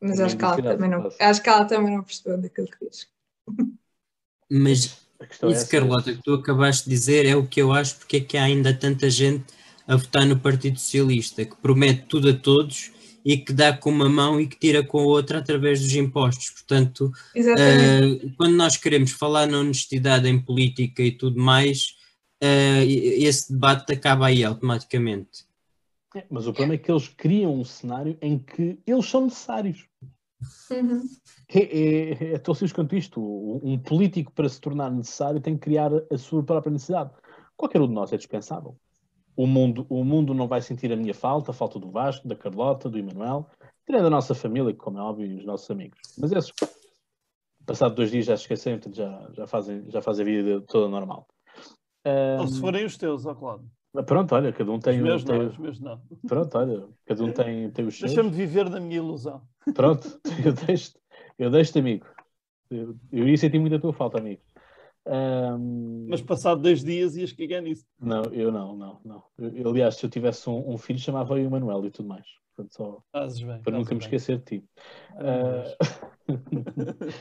Mas acho que, ela também não, acho que ela também não percebeu daquilo que diz. Mas é isso, é Carlota, que tu acabaste de dizer é o que eu acho porque é que há ainda tanta gente a votar no Partido Socialista, que promete tudo a todos e que dá com uma mão e que tira com a outra através dos impostos. Portanto, uh, quando nós queremos falar na honestidade em política e tudo mais, uh, esse debate acaba aí automaticamente. É, mas o problema é que eles criam um cenário em que eles são necessários. Uhum. É, é, é tão simples quanto isto. Um político, para se tornar necessário, tem que criar a sua própria necessidade. Qualquer um de nós é dispensável. O mundo, o mundo não vai sentir a minha falta, a falta do Vasco, da Carlota, do Emanuel, tirando da nossa família, como é óbvio, e os nossos amigos. Mas esses, passado dois dias, já se esquecem, portanto já, já, fazem, já fazem a vida toda normal. Um, Ou se forem os teus, ó Claudio. Pronto, olha, cada um tem. Os meus tem, não, os meus não. Pronto, olha, cada um tem, tem os seus. Deixa-me viver na minha ilusão. Pronto, [laughs] eu deixo-te, eu deixo amigo. Eu, eu ia sentir muito a tua falta, amigo. Um... Mas passado dois dias ias cagar nisso. Não, eu não, não, não. Eu, aliás, se eu tivesse um, um filho, chamava-o Emanuel e tudo mais. Portanto, só bem, para nunca me esquecer de ti. Uh... [laughs]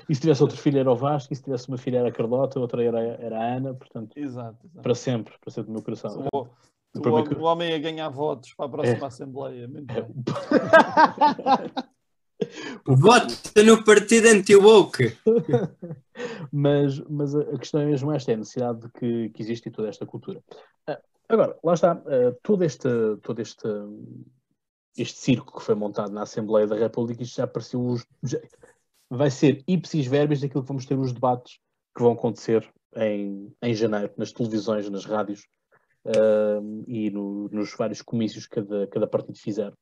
e se tivesse outro filho era o Vasco, e se tivesse uma filha era a Carlota, outra era, era a Ana, portanto, exato, exato. para sempre, para sempre no meu coração. O, o, o, o homem ia ganhar votos para a próxima é. Assembleia. É. [laughs] Vota no partido anti-woke. mas, mas a questão é mesmo esta, é a necessidade de que, que existe toda esta cultura. Ah, agora, lá está, uh, todo este, todo este, este circo que foi montado na Assembleia da República, isto já apareceu, já, vai ser ipsis verbis daquilo que vamos ter os debates que vão acontecer em, em janeiro, nas televisões, nas rádios uh, e no, nos vários comícios que cada, cada partido fizer,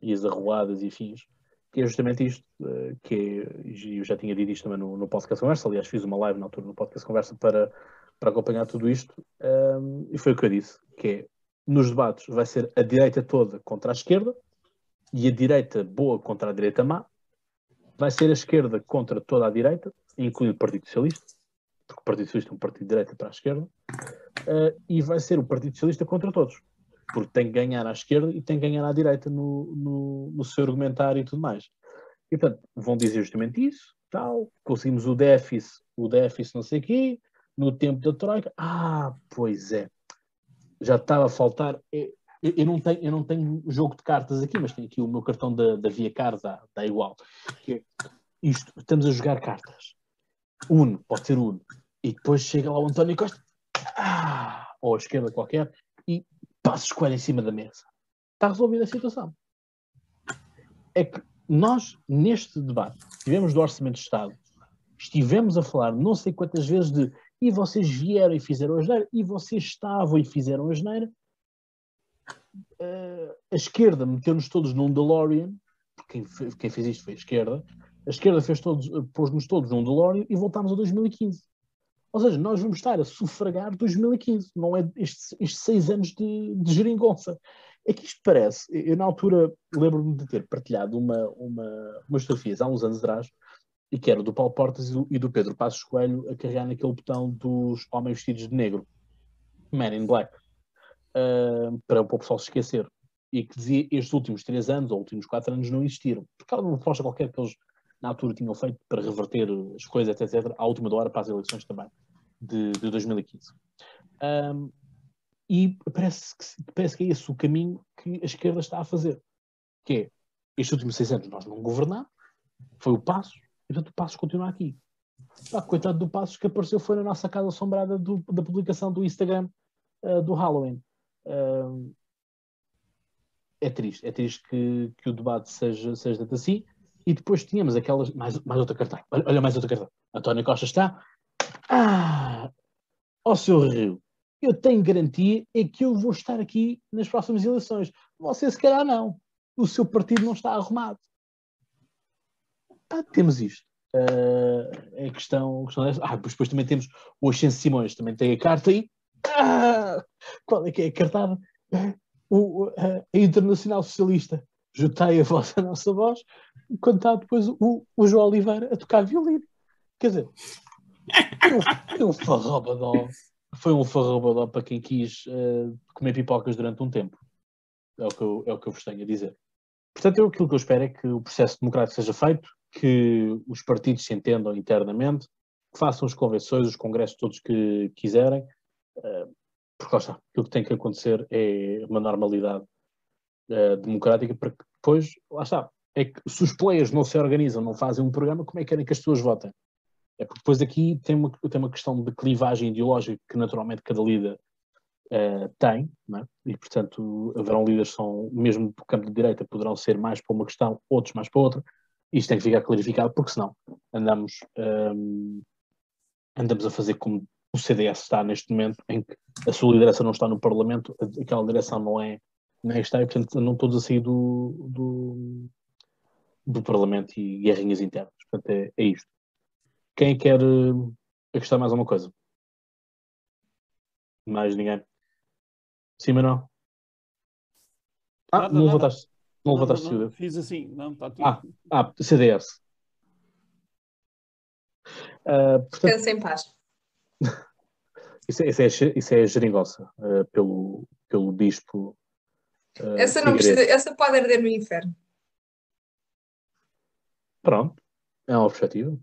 e as arruadas e fins que é justamente isto, uh, que é, eu já tinha dito isto também no, no podcast conversa, aliás fiz uma live na altura no podcast conversa para, para acompanhar tudo isto, e foi o que eu disse, que é, nos debates vai ser a direita toda contra a esquerda, e a direita boa contra a direita má, vai ser a esquerda contra toda a direita, incluindo o Partido Socialista, porque o Partido Socialista é um partido de direita para a esquerda, uh, e vai ser o Partido Socialista contra todos porque tem que ganhar à esquerda e tem que ganhar à direita no, no, no seu argumentário e tudo mais. E, portanto, vão dizer justamente isso, tal, conseguimos o déficit, o déficit não sei o quê, no tempo da Troika. Ah, pois é, já estava a faltar. Eu, eu, não tenho, eu não tenho jogo de cartas aqui, mas tenho aqui o meu cartão da, da Via Card, dá, dá igual. Que é isto, estamos a jogar cartas. Uno, pode ser Uno. E depois chega lá o António Costa, ah, ou a esquerda qualquer, e passo escolha em cima da mesa. Está resolvida a situação. É que nós, neste debate, tivemos do Orçamento de Estado, estivemos a falar não sei quantas vezes de e vocês vieram e fizeram a geneira, e vocês estavam e fizeram a geneira. Uh, a esquerda meteu-nos todos num DeLorean, quem, quem fez isto foi a esquerda, a esquerda fez todos, pôs-nos todos num DeLorean e voltámos a 2015. Ou seja, nós vamos estar a sufragar 2015, não é estes, estes seis anos de, de geringonça. É que isto parece, eu na altura lembro-me de ter partilhado uma, uma, umas fotografias há uns anos atrás, e que era do Paulo Portas e do, e do Pedro Passos Coelho a carregar naquele botão dos homens vestidos de negro, Man in Black, uh, para o pessoal se esquecer. E que dizia estes últimos três anos, ou últimos quatro anos, não existiram. Por causa de uma proposta qualquer que eles na altura tinham feito para reverter as coisas, etc., à última hora para as eleições também, de, de 2015. Um, e parece que, parece que é esse o caminho que a esquerda está a fazer. Que é, estes últimos seis anos nós não governamos, foi o Passos, e portanto o Passos continua aqui. Pá, coitado do Passos que apareceu foi na nossa casa assombrada do, da publicação do Instagram uh, do Halloween. É triste, é triste que, que o debate seja, seja assim. E depois tínhamos aquelas. Mais, mais outra cartão. Olha, olha, mais outra cartão. António Costa está. Ah! Ó seu Rio, eu tenho garantia é que eu vou estar aqui nas próximas eleições. Você, se calhar, não. O seu partido não está arrumado. Ah, temos isto. Uh, é questão, questão. Ah, depois, depois também temos o Ascenso Simões, também tem a carta aí. Ah, qual é que é a cartada? O, a, a Internacional Socialista. Juntei a voz, a nossa voz, quando está depois o, o João Oliveira a tocar violino. Quer dizer, foi um farrobadó. Foi um farrobadó para quem quis uh, comer pipocas durante um tempo. É o, que eu, é o que eu vos tenho a dizer. Portanto, eu, aquilo que eu espero é que o processo democrático seja feito, que os partidos se entendam internamente, que façam as convenções, os congressos todos que quiserem, porque lá está, aquilo que tem que acontecer é uma normalidade uh, democrática para que depois, lá está, é que se os players não se organizam, não fazem um programa, como é que querem que as pessoas votem? É porque depois aqui tem uma, tem uma questão de clivagem ideológica que naturalmente cada líder uh, tem, é? e portanto haverão líderes que são, mesmo do campo de direita, poderão ser mais para uma questão, outros mais para outra. Isto tem que ficar clarificado, porque senão andamos, um, andamos a fazer como o CDS está neste momento, em que a sua liderança não está no Parlamento, aquela direção não é, não é está, e portanto andam todos a sair do, do, do Parlamento e guerrinhas internas. Portanto, é, é isto. Quem quer uh, acrescentar mais alguma coisa? Mais ninguém? Sim, mas não. Ah, nada, não nada. levantaste. Não, não levantaste não, não, Fiz assim, não, está tudo. Ah, ah CDS. Uh, portanto... Descansa em paz. [laughs] isso, é, isso, é, isso é geringonça uh, pelo, pelo bispo. Uh, essa não precisa, essa pode arder no inferno. Pronto, é uma perspectiva.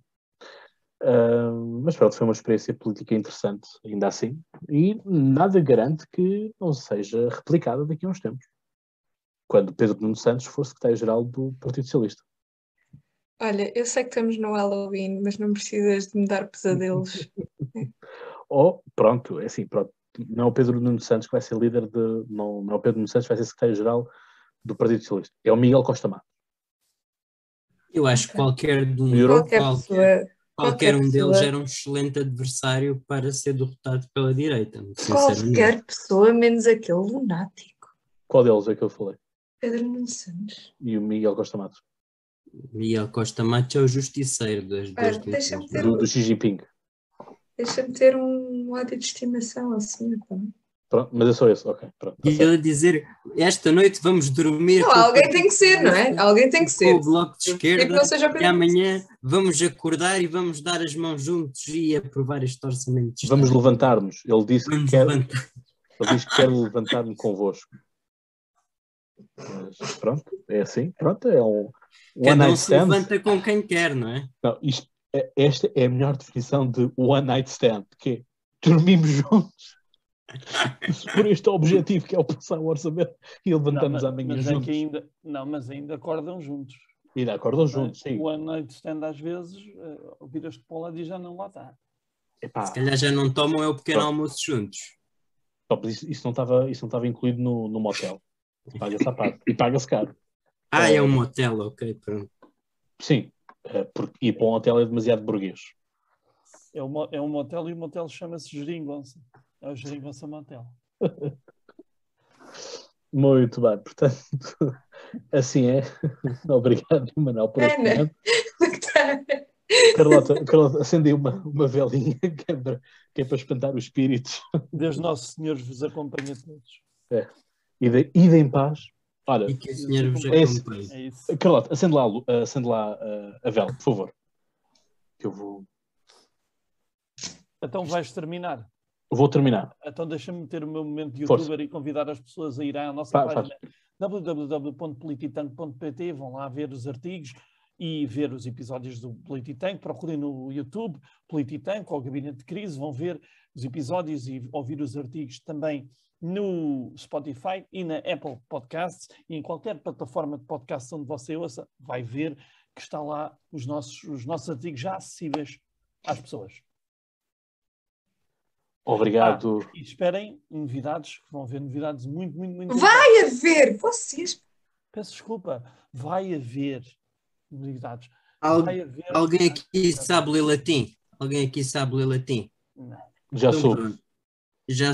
Uh, mas pronto, foi uma experiência política interessante, ainda assim, e nada garante que não seja replicada daqui a uns tempos, quando Pedro Nuno Santos for secretário-geral do Partido Socialista. Olha, eu sei que estamos no Halloween, mas não precisas de me dar pesadelos. [laughs] Ou, pronto, é assim, pronto, não é o Pedro Nuno Santos que vai ser líder de. Não, não é o Pedro Nuno Santos que vai ser secretário-geral do Partido Socialista, é o Miguel Costa Matos. Eu acho que qualquer, de um, qualquer, qualquer, qualquer um pessoa, deles era um excelente adversário para ser derrotado pela direita. Qualquer pessoa, menos aquele lunático. Qual deles é que eu falei? Pedro Nuno Santos. E o Miguel Costa Matos. Miguel Costa Matos é o justiceiro das duas do, do Xi Jinping. Deixa-me ter um ódio de estimação assim. Então. Pronto, mas é só isso, ok. Pronto, tá e ele dizer, esta noite vamos dormir. Não, alguém tem que ser, não é? Alguém tem que ser. O bloco de esquerda. E amanhã vamos acordar e vamos dar as mãos juntos e aprovar este orçamento. Vamos levantar-nos. Ele disse vamos que quer, ele disse que quer levantar-me convosco. Mas pronto, é assim. Pronto, é um. Cada um se levanta com quem quer, não é? Não, isto, é, esta é a melhor definição de one night stand, que é dormimos juntos [laughs] por este objetivo que é o passar o orçamento e levantamos não, amanhã mas é juntos. É ainda, não, mas ainda acordam juntos. Ainda acordam juntos, sim. O one night stand às vezes, uh, viras-te para o lado e já não lá está. Epá. Se calhar já não tomam é o pequeno Pronto. almoço juntos. Top, isso, isso, não estava, isso não estava incluído no, no motel. Paga-se a parte. E paga-se caro. Ah, é, é um motel, ok, pronto. Sim, porque ir para um hotel é demasiado burguês. É um, é um motel e o motel chama-se Geringonça. É o Geringonça Motel. [laughs] Muito bem, portanto, assim é. [laughs] Obrigado, Manuel, por este momento. [laughs] Carlota, Carlota acendei uma, uma velinha que é, para, que é para espantar os espíritos. Deus Nosso Senhor vos acompanha todos. É. Ide, ide em paz. Olha, e que o Senhor vos acompanhe. É isso. Carlota, acende lá, acende lá uh, a vela, por favor. Que eu vou. Então vais terminar. Vou terminar. Então deixa-me ter o meu momento de youtuber Força. e convidar as pessoas a ir à nossa Pá, página www.polititank.pt, vão lá ver os artigos e ver os episódios do Polititank. Procurem no YouTube Polititank ou Gabinete de Crise, vão ver os episódios e ouvir os artigos também no Spotify e na Apple Podcasts e em qualquer plataforma de podcast onde você ouça, vai ver que está lá os nossos, os nossos artigos já acessíveis às pessoas. Obrigado. Ah, e esperem novidades, que vão haver novidades muito, muito, muito. Vai haver! Vocês. Peço desculpa, vai haver novidades. Al- Vai haver Alguém aqui sabe ler latim? Alguém aqui sabe ler latim? Não. Já Então, soube, pronto. Já,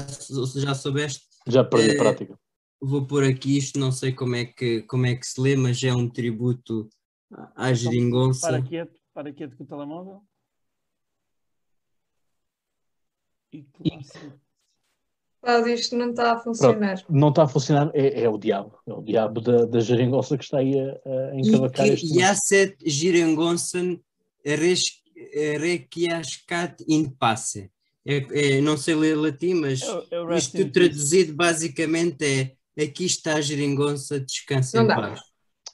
já soubeste? já perdi a Eh, prática. Vou pôr aqui isto, não sei como é que, como é que se lê, mas é um tributo à Para geringonça. quieto, para quieto com o telemóvel. E. Cláudio, isto não está a funcionar. Não está a funcionar, é, é o diabo. É o diabo da, da geringonça que está aí a, a encavacar E este Yasset Girengonsen Requiascat in passe. É, é, não sei ler latim, mas o rest isto traduzido basicamente é aqui está a geringonça, descansa Não em dá. paz.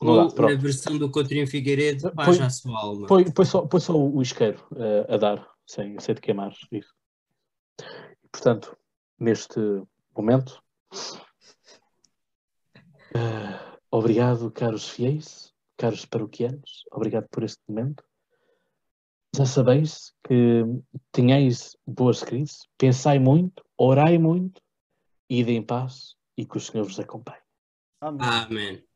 Não dá, Ou na pronto. versão do Coutrinho Figueiredo, Põe- paz à sua alma. Põe, põe só, põe só o isqueiro eh, a dar, sem, sem te queimar. Isso. Portanto, neste momento, eh, obrigado, caros fiéis, caros paroquianos, obrigado por este momento. Já sabeis que tenhais boas crises, pensai muito, orai muito, ide em paz e que o Senhor vos acompanhe. Amém. Amém.